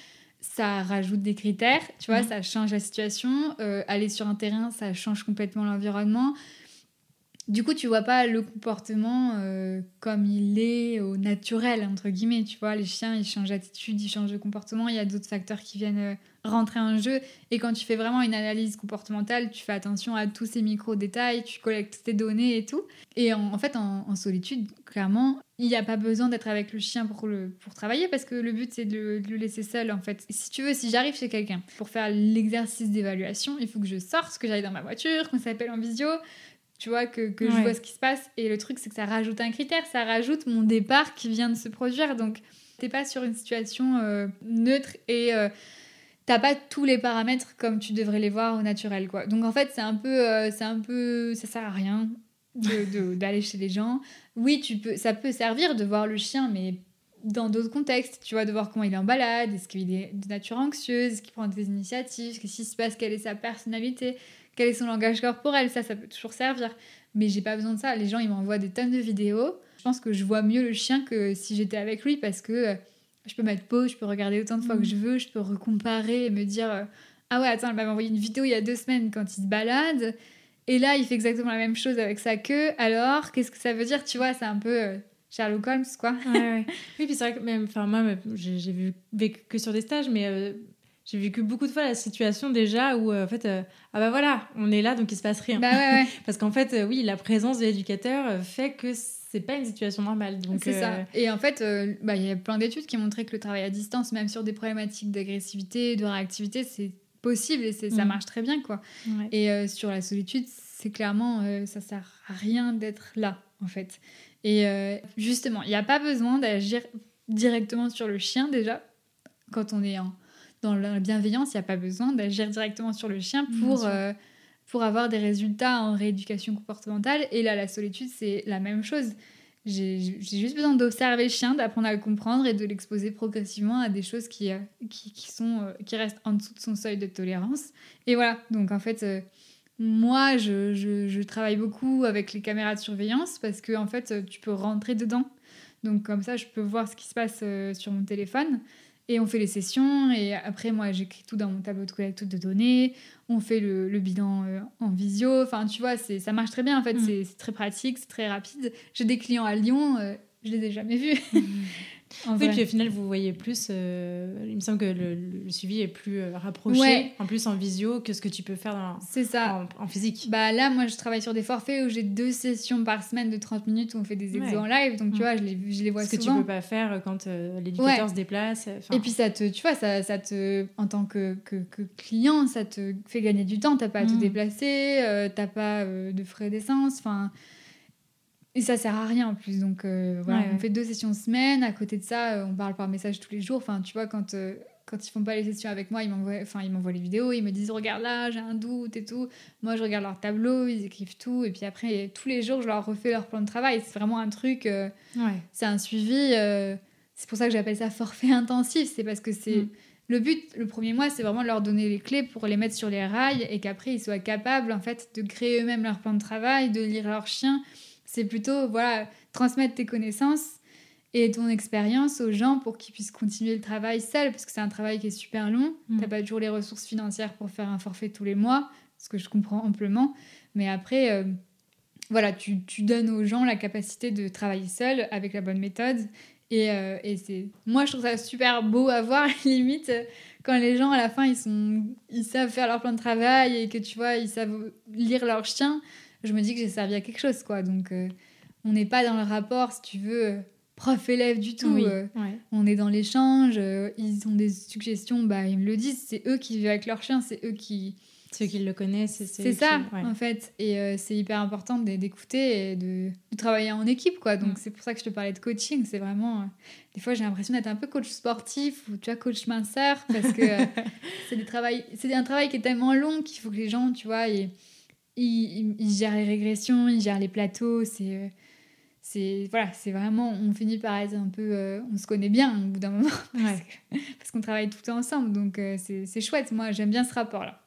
ça rajoute des critères, tu vois, Mhm. ça change la situation. Euh, aller sur un terrain, ça change complètement l'environnement. Du coup, tu vois pas le comportement euh, comme il est au naturel, entre guillemets. Tu vois, les chiens, ils changent d'attitude, ils changent de comportement. Il y a d'autres facteurs qui viennent euh, rentrer en jeu. Et quand tu fais vraiment une analyse comportementale, tu fais attention à tous ces micro-détails, tu collectes tes données et tout. Et en, en fait, en, en solitude, clairement, il n'y a pas besoin d'être avec le chien pour, le, pour travailler parce que le but, c'est de, le- de le laisser seul, en fait. Si tu veux, si j'arrive chez quelqu'un pour faire l'exercice d'évaluation, il faut que je sorte, que j'aille dans ma voiture, qu'on s'appelle en visio, tu vois, que, que je vois ce qui se passe. Et le truc, c'est que ça rajoute un critère, ça rajoute mon départ qui vient de se produire. Donc, t'es pas sur une situation euh, neutre et euh, t'as pas tous les paramètres comme tu devrais les voir au naturel, quoi. Donc, en fait, c'est un peu, euh, c'est un peu, ça sert à rien de- de- <laughs> d'aller chez les gens. Oui, tu peux, ça peut servir de voir le chien, mais dans d'autres contextes, tu vois, de voir comment il est en balade, est-ce qu'il est de nature anxieuse, est-ce qu'il prend des initiatives, qu'est-ce qui se passe, quelle est sa personnalité, quel est son langage corporel, ça, ça peut toujours servir. Mais j'ai pas besoin de ça. Les gens, ils m'envoient des tonnes de vidéos. Je pense que je vois mieux le chien que si j'étais avec lui parce que euh, je peux mettre pause, je peux regarder autant de fois que je veux, je peux recomparer et me dire euh, Ah ouais, attends, elle m'avait envoyé une vidéo il y a deux semaines quand il se balade. Et là, il fait exactement la même chose avec sa queue. Alors, qu'est-ce que ça veut dire? Tu vois, c'est un peu euh, Sherlock Holmes, quoi. Ouais, ouais. <laughs> Oui, puis c'est vrai que même, enfin moi, j'ai vu vécu que sur des stages, mais euh, j'ai vécu beaucoup de fois la situation déjà où euh, en fait, ah bah voilà, on est là donc il se passe rien. Bah ouais. <laughs> Parce qu'en fait, oui, la présence de l'éducateur fait que c'est pas une situation normale. Donc C'est euh, ça. Et en fait, euh, bah, il y a plein d'études qui montraient que le travail à distance, même sur des problématiques d'agressivité, de réactivité, c'est possible et c'est ça Mm. marche très bien, quoi. ouais. Et euh, sur la solitude, c'est clairement, euh, ça sert à rien d'être là, en fait. Et euh, justement, il n'y a pas besoin d'agir directement sur le chien, déjà. Quand on est en- dans la bienveillance, il n'y a pas besoin d'agir directement sur le chien pour, euh, pour avoir des résultats en rééducation comportementale. Et là, la solitude, c'est la même chose. J'ai juste besoin d'observer le chien, d'apprendre à le comprendre et de l'exposer progressivement à des choses qui, euh, qui, sont, euh, qui restent en dessous de son seuil de tolérance. Et voilà, donc en fait, euh, moi, je, je- je travaille beaucoup avec les caméras de surveillance parce que en fait, tu peux rentrer dedans. Donc comme ça, je peux voir ce qui se passe sur mon téléphone. Et on fait les sessions. Et après, moi, j'écris tout dans mon tableau de collecte de données. On fait le, le bilan euh, en visio. Enfin, tu vois, ça marche très bien. En fait, Mm. c'est très pratique, c'est très rapide. J'ai des clients à Lyon. euh, je les ai jamais vus. <laughs> En Oui, vrai. puis au final, vous voyez plus. euh, il me semble que le, le suivi est plus euh, rapproché, Ouais. en plus en visio, que ce que tu peux faire dans- c'est ça. en, en physique. Bah là, moi, je travaille sur des forfaits où j'ai deux sessions par semaine de 30 minutes où on fait des exos Ouais. en live. Donc, tu Mm. vois, je les, je les vois ce que tu souvent. peux pas faire quand euh, l'éducateur Ouais. se déplace. Et puis ça te, tu vois, ça, ça te, en tant que, que, que client, ça te fait gagner du temps. T'as pas à te Mm. déplacer, t'as pas de frais d'essence, enfin. Et ça sert à rien en plus. Donc euh, voilà, Ouais, on ouais. fait deux sessions semaine. À côté de ça, euh, on parle par message tous les jours. Enfin, tu vois, quand, euh, quand ils font pas les sessions avec moi, ils m'envoient, enfin, ils m'envoient les vidéos, ils me disent regarde là, j'ai un doute et tout. Moi, je regarde leur tableau, ils écrivent tout, et puis après, tous les jours, je leur refais leur plan de travail. C'est vraiment un truc, euh, c'est un suivi. C'est pour ça que j'appelle ça <laughs> forfait intensif. C'est parce que c'est mm. le but. Le premier mois, c'est vraiment de leur donner les clés pour les mettre sur les rails et qu'après ils soient capables en fait de créer eux-mêmes leur plan de travail, de lire leur chien. C'est plutôt voilà transmettre tes connaissances et ton expérience aux gens pour qu'ils puissent continuer le travail seuls, parce que c'est un travail qui est super long. Tu mm. T'as pas toujours les ressources financières pour faire un forfait tous les mois, ce que je comprends amplement. Mais après, euh, voilà, tu, tu, donnes aux gens la capacité de travailler seuls avec la bonne méthode. Et, euh, et c'est, moi, je trouve ça super beau à voir, <laughs> limite, quand les gens, à la fin, ils, sont, ils savent faire leur plan de travail et que, tu vois, ils savent lire leur chien. Je me dis que j'ai servi à quelque chose, quoi. Donc, euh, on n'est pas dans le rapport, si tu veux prof-élève du tout. Euh, on est dans l'échange, euh, ils ont des suggestions, bah, ils me le disent, c'est eux qui vivent avec leur chien, c'est eux qui... Ceux qui le connaissent. C'est ça, en fait. Et euh, c'est hyper important d'écouter et de, travailler en équipe, quoi. Donc, mm. c'est pour ça que je te parlais de coaching. C'est vraiment... des fois, j'ai l'impression d'être un peu coach sportif ou, tu vois, coach minceur, parce que <laughs> c'est un travail qui est tellement long qu'il faut que les gens, tu vois, ils, ils, ils gèrent les régressions, ils gèrent les plateaux, c'est c'est voilà, c'est vraiment, on finit par être un peu, euh, on se connaît bien au bout d'un moment <laughs> parce, qu'on travaille tout le temps ensemble, donc euh, c'est chouette. Moi, j'aime bien ce rapport-là.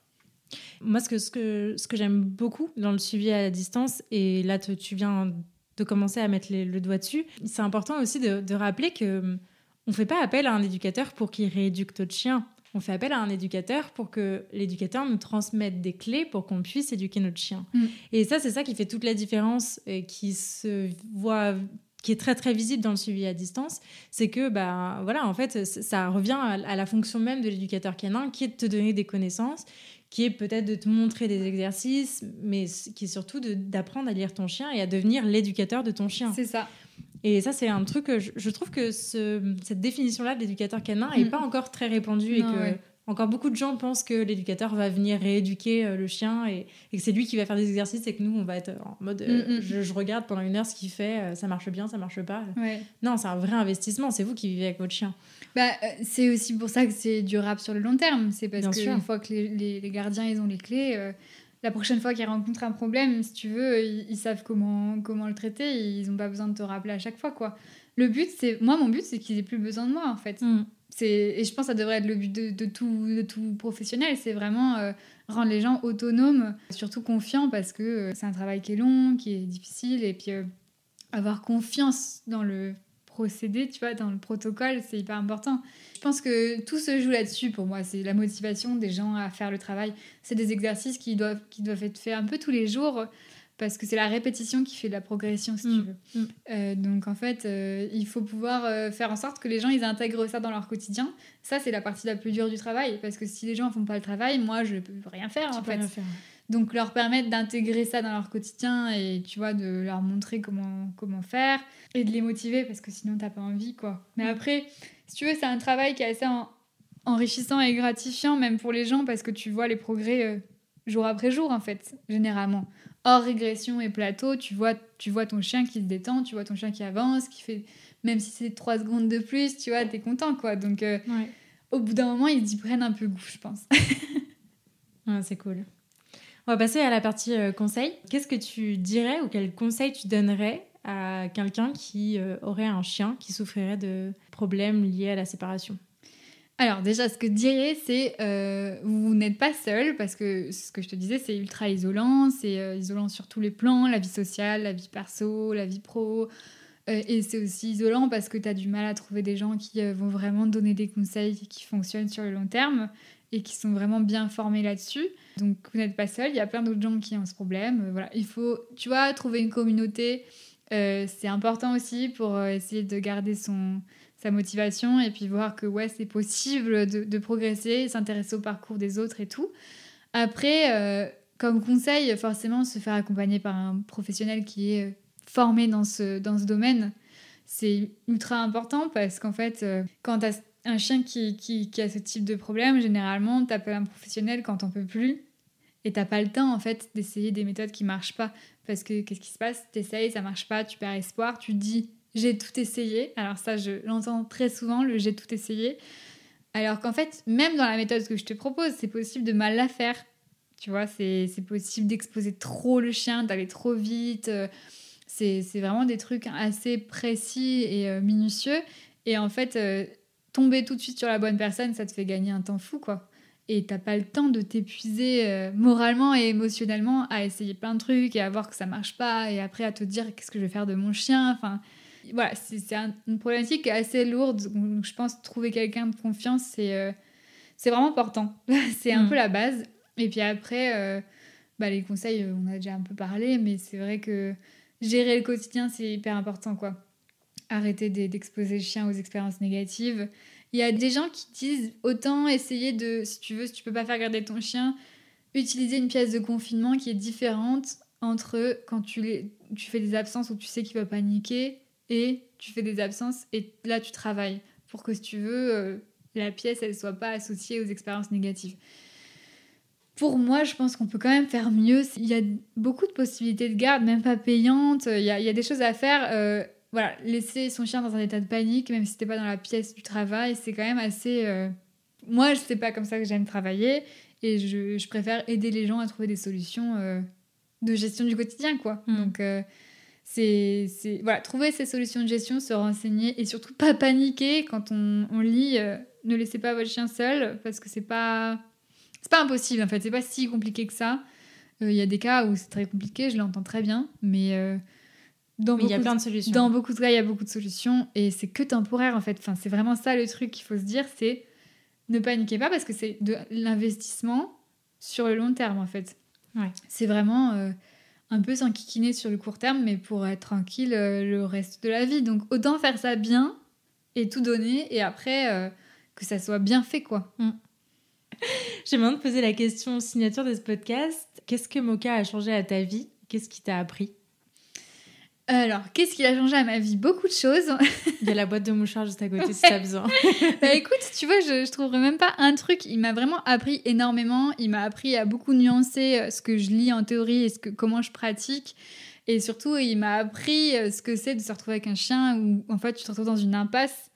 Moi, ce que, ce que, ce que j'aime beaucoup dans le suivi à distance, et là, tu viens de commencer à mettre le doigt dessus, c'est important aussi de, de rappeler que on fait pas appel à un éducateur pour qu'il rééduque notre chien on fait appel à un éducateur pour que l'éducateur nous transmette des clés pour qu'on puisse éduquer notre chien. Mm. Et ça, c'est ça qui fait toute la différence et qui se voit qui est très très visible dans le suivi à distance, c'est que bah voilà en fait ça revient à la fonction même de l'éducateur canin qui est de te donner des connaissances, qui est peut-être de te montrer des exercices, mais qui est surtout d'apprendre à lire ton chien et à devenir l'éducateur de ton chien. C'est ça. Et ça, c'est un truc que je, trouve que cette définition-là de l'éducateur canin n'est mm. pas encore très répandue et que encore beaucoup de gens pensent que l'éducateur va venir rééduquer euh, le chien et, que c'est lui qui va faire des exercices et que nous, on va être en mode euh, mm, mm. je, regarde pendant une heure ce qu'il fait, euh, ça marche bien, ça marche pas. Non, c'est un vrai investissement, c'est vous qui vivez avec votre chien. Bah, c'est aussi pour ça que c'est durable sur le long terme. C'est parce qu'une fois que les, les, gardiens ils ont les clés, la prochaine fois qu'ils rencontrent un problème, si tu veux, ils, savent comment, comment le traiter. ils n'ont pas besoin de te rappeler à chaque fois, quoi. Le but, c'est... Moi, mon but, c'est qu'ils aient plus besoin de moi, en fait. Mm. C'est... Et je pense que ça devrait être le but de, de tout, de tout professionnel. C'est vraiment euh, rendre les gens autonomes, surtout confiants, parce que euh, c'est un travail qui est long, qui est difficile. Et puis, euh, avoir confiance dans le procédé, tu vois, dans le protocole, c'est hyper important. Je pense que tout se joue là-dessus pour moi. C'est la motivation des gens à faire le travail. C'est des exercices qui doivent, qui doivent être faits un peu tous les jours parce que c'est la répétition qui fait la progression, si tu mm. veux. Mm. Euh, donc en fait, euh, il faut pouvoir euh, faire en sorte que les gens ils intègrent ça dans leur quotidien. Ça, c'est la partie la plus dure du travail parce que si les gens ne font pas le travail, moi, je peux rien faire en fait. Donc leur permettre d'intégrer ça dans leur quotidien et tu vois de leur montrer comment comment faire et de les motiver parce que sinon t'as pas envie quoi. Mais après, si tu veux, c'est un travail qui est assez enrichissant et gratifiant même pour les gens parce que tu vois les progrès euh, jour après jour en fait, généralement. Hors régression et plateau, tu vois, tu vois ton chien qui se détend, tu vois ton chien qui avance, qui fait même si c'est 3 secondes de plus, tu vois, t'es content quoi. Donc euh, au bout d'un moment, ils y prennent un peu goût, je pense. <laughs> c'est cool. On va passer à la partie euh, conseil. Qu'est-ce que tu dirais ou quel conseil tu donnerais à quelqu'un qui euh, aurait un chien qui souffrirait de problèmes liés à la séparation? Alors déjà, ce que dirais, c'est euh, vous n'êtes pas seul parce que ce que je te disais, c'est ultra isolant, c'est isolant sur tous les plans, la vie sociale, la vie perso, la vie pro. et c'est aussi isolant parce que tu as du mal à trouver des gens qui vont vraiment donner des conseils qui fonctionnent sur le long terme et qui sont vraiment bien formés là-dessus. Donc vous n'êtes pas seul, il y a plein d'autres gens qui ont ce problème. Euh, voilà, il faut, tu vois, trouver une communauté. Euh, c'est important aussi pour euh, essayer de garder son, sa motivation et puis voir que ouais, c'est possible de, progresser, s'intéresser au parcours des autres et tout. Après, comme conseil, forcément, se faire accompagner par un professionnel qui est formé dans ce, dans ce domaine, c'est ultra important parce qu'en fait, quand tu as un chien qui, qui, a ce type de problème, généralement, t'appelles un professionnel quand t'en peux plus. Et t'as pas le temps, en fait, d'essayer des méthodes qui marchent pas. Parce que qu'est-ce qui se passe? T'essayes, ça marche pas, tu perds espoir, tu dis j'ai tout essayé. Alors ça, je l'entends très souvent, le j'ai tout essayé. Alors qu'en fait, même dans la méthode que je te propose, c'est possible de mal la faire. Tu vois, c'est possible d'exposer trop le chien, d'aller trop vite. Euh, c'est vraiment des trucs assez précis et euh, minutieux. Et en fait, euh, tomber tout de suite sur la bonne personne, ça te fait gagner un temps fou, quoi. Et t'as pas le temps de t'épuiser moralement et émotionnellement à essayer plein de trucs et à voir que ça marche pas et après à te dire qu'est-ce que je vais faire de mon chien. Enfin, voilà, c'est une problématique assez lourde. je pense trouver quelqu'un de confiance, c'est euh, c'est vraiment important. <laughs> c'est un mm. peu la base. Et puis après, euh, bah, les conseils, euh, on a déjà un peu parlé, mais c'est vrai que gérer le quotidien, c'est hyper important. quoi. Arrêter d'exposer le chien aux expériences négatives. Il y a des gens qui disent autant essayer de, si tu veux, si tu peux pas faire garder ton chien, utiliser une pièce de confinement qui est différente entre quand tu, fais des absences où tu sais qu'il va paniquer et tu fais des absences et là tu travailles pour que si tu veux euh, la pièce elle soit pas associée aux expériences négatives. Pour moi, je pense qu'on peut quand même faire mieux. Il y a beaucoup de possibilités de garde, même pas payantes. Il y a, il y a des choses à faire. Euh, voilà, laisser son chien dans un état de panique, même si c'était pas dans la pièce du travail, c'est quand même assez. Euh, moi, je sais pas comme ça que j'aime travailler et je, je, préfère aider les gens à trouver des solutions de gestion du quotidien, quoi. Mmh. Donc c'est voilà, trouver ces solutions de gestion, se renseigner et surtout pas paniquer quand on, on lit. Euh, ne laissez pas votre chien seul parce que c'est pas c'est pas impossible en fait, c'est pas si compliqué que ça. Euh, il y a des cas où c'est très compliqué, je l'entends très bien, mais euh, dans il y a plein de solutions. Dans beaucoup de cas, il y a beaucoup de solutions et c'est que temporaire en fait. Enfin, c'est vraiment ça le truc qu'il faut se dire, c'est ne paniquez pas parce que c'est de l'investissement sur le long terme en fait. Ouais. C'est vraiment un peu s'enquiquiner sur le court terme, mais pour être tranquille euh, le reste de la vie. Donc autant faire ça bien et tout donner, et après euh, que ça soit bien fait, quoi. Mm. <laughs> J'aimerais te poser la question signature de ce podcast. Qu'est-ce que Mocha a changé à ta vie? Qu'est-ce qui t'a appris? Alors, qu'est-ce qui a changé à ma vie? Beaucoup de choses. Il y a la boîte de mouchoirs juste à côté si t'as besoin. <laughs> bah écoute, tu vois, je, je trouverais même pas un truc. Il m'a vraiment appris énormément. Il m'a appris à beaucoup nuancer euh, ce que je lis en théorie et ce que, comment je pratique. Et surtout, il m'a appris euh, ce que c'est de se retrouver avec un chien où en fait tu te retrouves dans une impasse.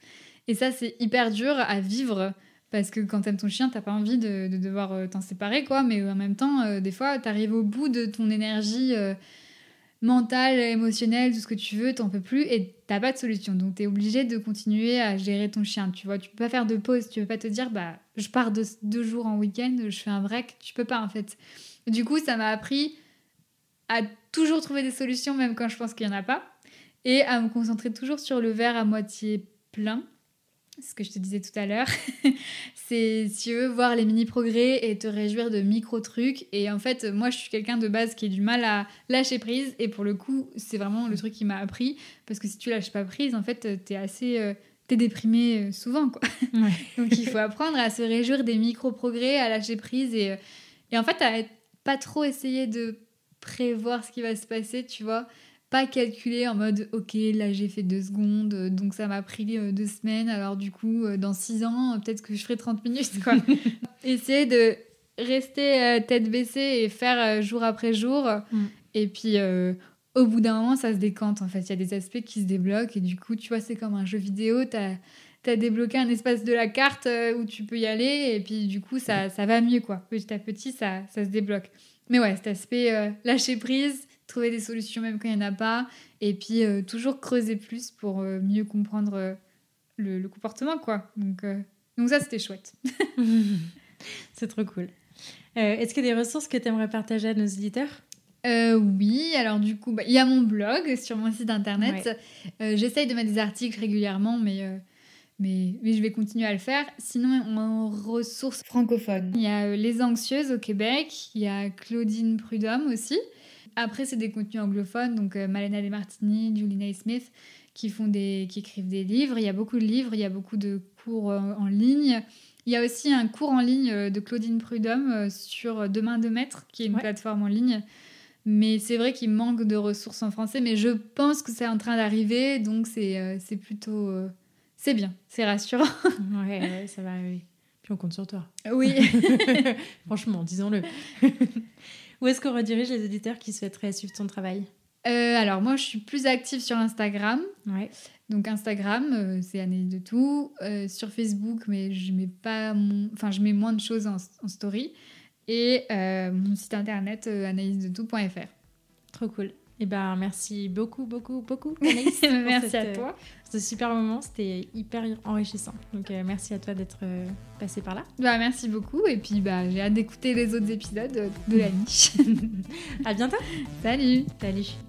Et ça, c'est hyper dur à vivre. Parce que quand t'aimes ton chien, t'as pas envie de, devoir euh, t'en séparer, quoi. Mais en même temps, des fois, t'arrives au bout de ton énergie mental, émotionnel, tout ce que tu veux, t'en peux plus et t'as pas de solution. Donc t'es obligé de continuer à gérer ton chien. Tu vois, tu peux pas faire de pause. Tu peux pas te dire, bah, je pars deux, jours en week-end, je fais un break. Tu peux pas en fait. Du coup, ça m'a appris à toujours trouver des solutions, même quand je pense qu'il y en a pas, et à me concentrer toujours sur le verre à moitié plein ce que je te disais tout à l'heure, <laughs> c'est si tu veux voir les mini progrès et te réjouir de micro trucs. Et en fait, moi, je suis quelqu'un de base qui a du mal à lâcher prise. Et pour le coup, c'est vraiment le truc qui m'a appris. Parce que si tu lâches pas prise, en fait, t'es assez. Euh, t'es déprimé euh, souvent, quoi. <laughs> Donc il faut apprendre à se réjouir des micro progrès, à lâcher prise. Et, euh, et en fait, à pas trop essayer de prévoir ce qui va se passer, tu vois pas calculer en mode ok là j'ai fait deux secondes donc ça m'a pris euh, deux semaines. Alors du coup euh, dans six ans peut-être que je ferai 30 minutes quoi. <laughs> Essayer de rester euh, tête baissée et faire jour après jour. Mm. et puis au bout d'un moment ça se décante en fait. Il y a des aspects qui se débloquent et du coup tu vois c'est comme un jeu vidéo. T'as as débloqué un espace de la carte où tu peux y aller et puis du coup ça, ça va mieux quoi. Petit à petit ça, ça se débloque. Mais ouais cet aspect lâcher prise trouver des solutions même quand il n'y en a pas, et puis euh, toujours creuser plus pour euh, mieux comprendre euh, le, comportement, quoi. Donc, donc ça, c'était chouette. <laughs> C'est trop cool. Est-ce qu'il y a des ressources que tu aimerais partager à nos éditeurs oui, alors du coup, bah, il y a mon blog sur mon site internet. J'essaye de mettre des articles régulièrement, mais, mais, mais, je vais continuer à le faire. Sinon, en ressources francophones, il y a Les Anxieuses au Québec, il y a Claudine Prudhomme aussi. Après, c'est des contenus anglophones, donc euh, Malena Martini, Julie Smith, qui, font des, qui écrivent des livres. Il y a beaucoup de livres, il y a beaucoup de cours euh, en ligne. Il y a aussi un cours en ligne euh, de Claudine Prudhomme sur Demain de Maître, qui est une plateforme en ligne. Mais c'est vrai qu'il manque de ressources en français, mais je pense que c'est en train d'arriver, donc c'est c'est plutôt... c'est bien, c'est rassurant. <laughs> ouais, ça va arriver. Puis on compte sur toi. Oui. <laughs> Franchement, disons-le. <laughs> Où est-ce qu'on redirige les éditeurs qui souhaiteraient suivre ton travail Alors moi, je suis plus active sur Instagram. Ouais. Donc Instagram, c'est Anaïs de tout. sur Facebook, mais je mets pas mon... enfin, je mets moins de choses en, story. Et mon site internet anaïsdetout.fr. Trop cool. Eh ben, merci beaucoup, beaucoup, beaucoup, <laughs> Anaïs. merci à toi. Ce super moment, c'était hyper enrichissant. Donc, euh, merci à toi d'être euh, passé par là. Bah, merci beaucoup. Et puis, bah, j'ai hâte d'écouter les autres épisodes de la niche. <laughs> à bientôt. Salut. Salut.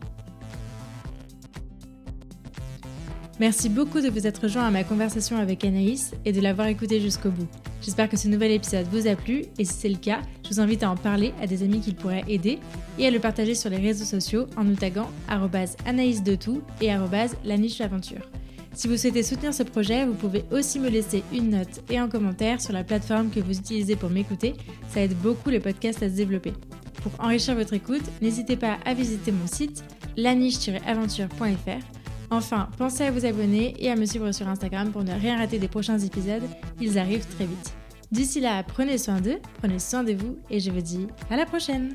Merci beaucoup de vous être rejoint à ma conversation avec Anaïs et de l'avoir écouté jusqu'au bout. J'espère que ce nouvel épisode vous a plu et si c'est le cas, je vous invite à en parler à des amis qui pourraient aider et à le partager sur les réseaux sociaux en nous taguant Anaïs de tout et la niche aventure. Si vous souhaitez soutenir ce projet, vous pouvez aussi me laisser une note et un commentaire sur la plateforme que vous utilisez pour m'écouter, ça aide beaucoup les podcasts à se développer. Pour enrichir votre écoute, n'hésitez pas à visiter mon site laniche-aventure.fr Enfin, pensez à vous abonner et à me suivre sur Instagram pour ne rien rater des prochains épisodes, ils arrivent très vite. D'ici là, prenez soin d'eux, prenez soin de vous et je vous dis à la prochaine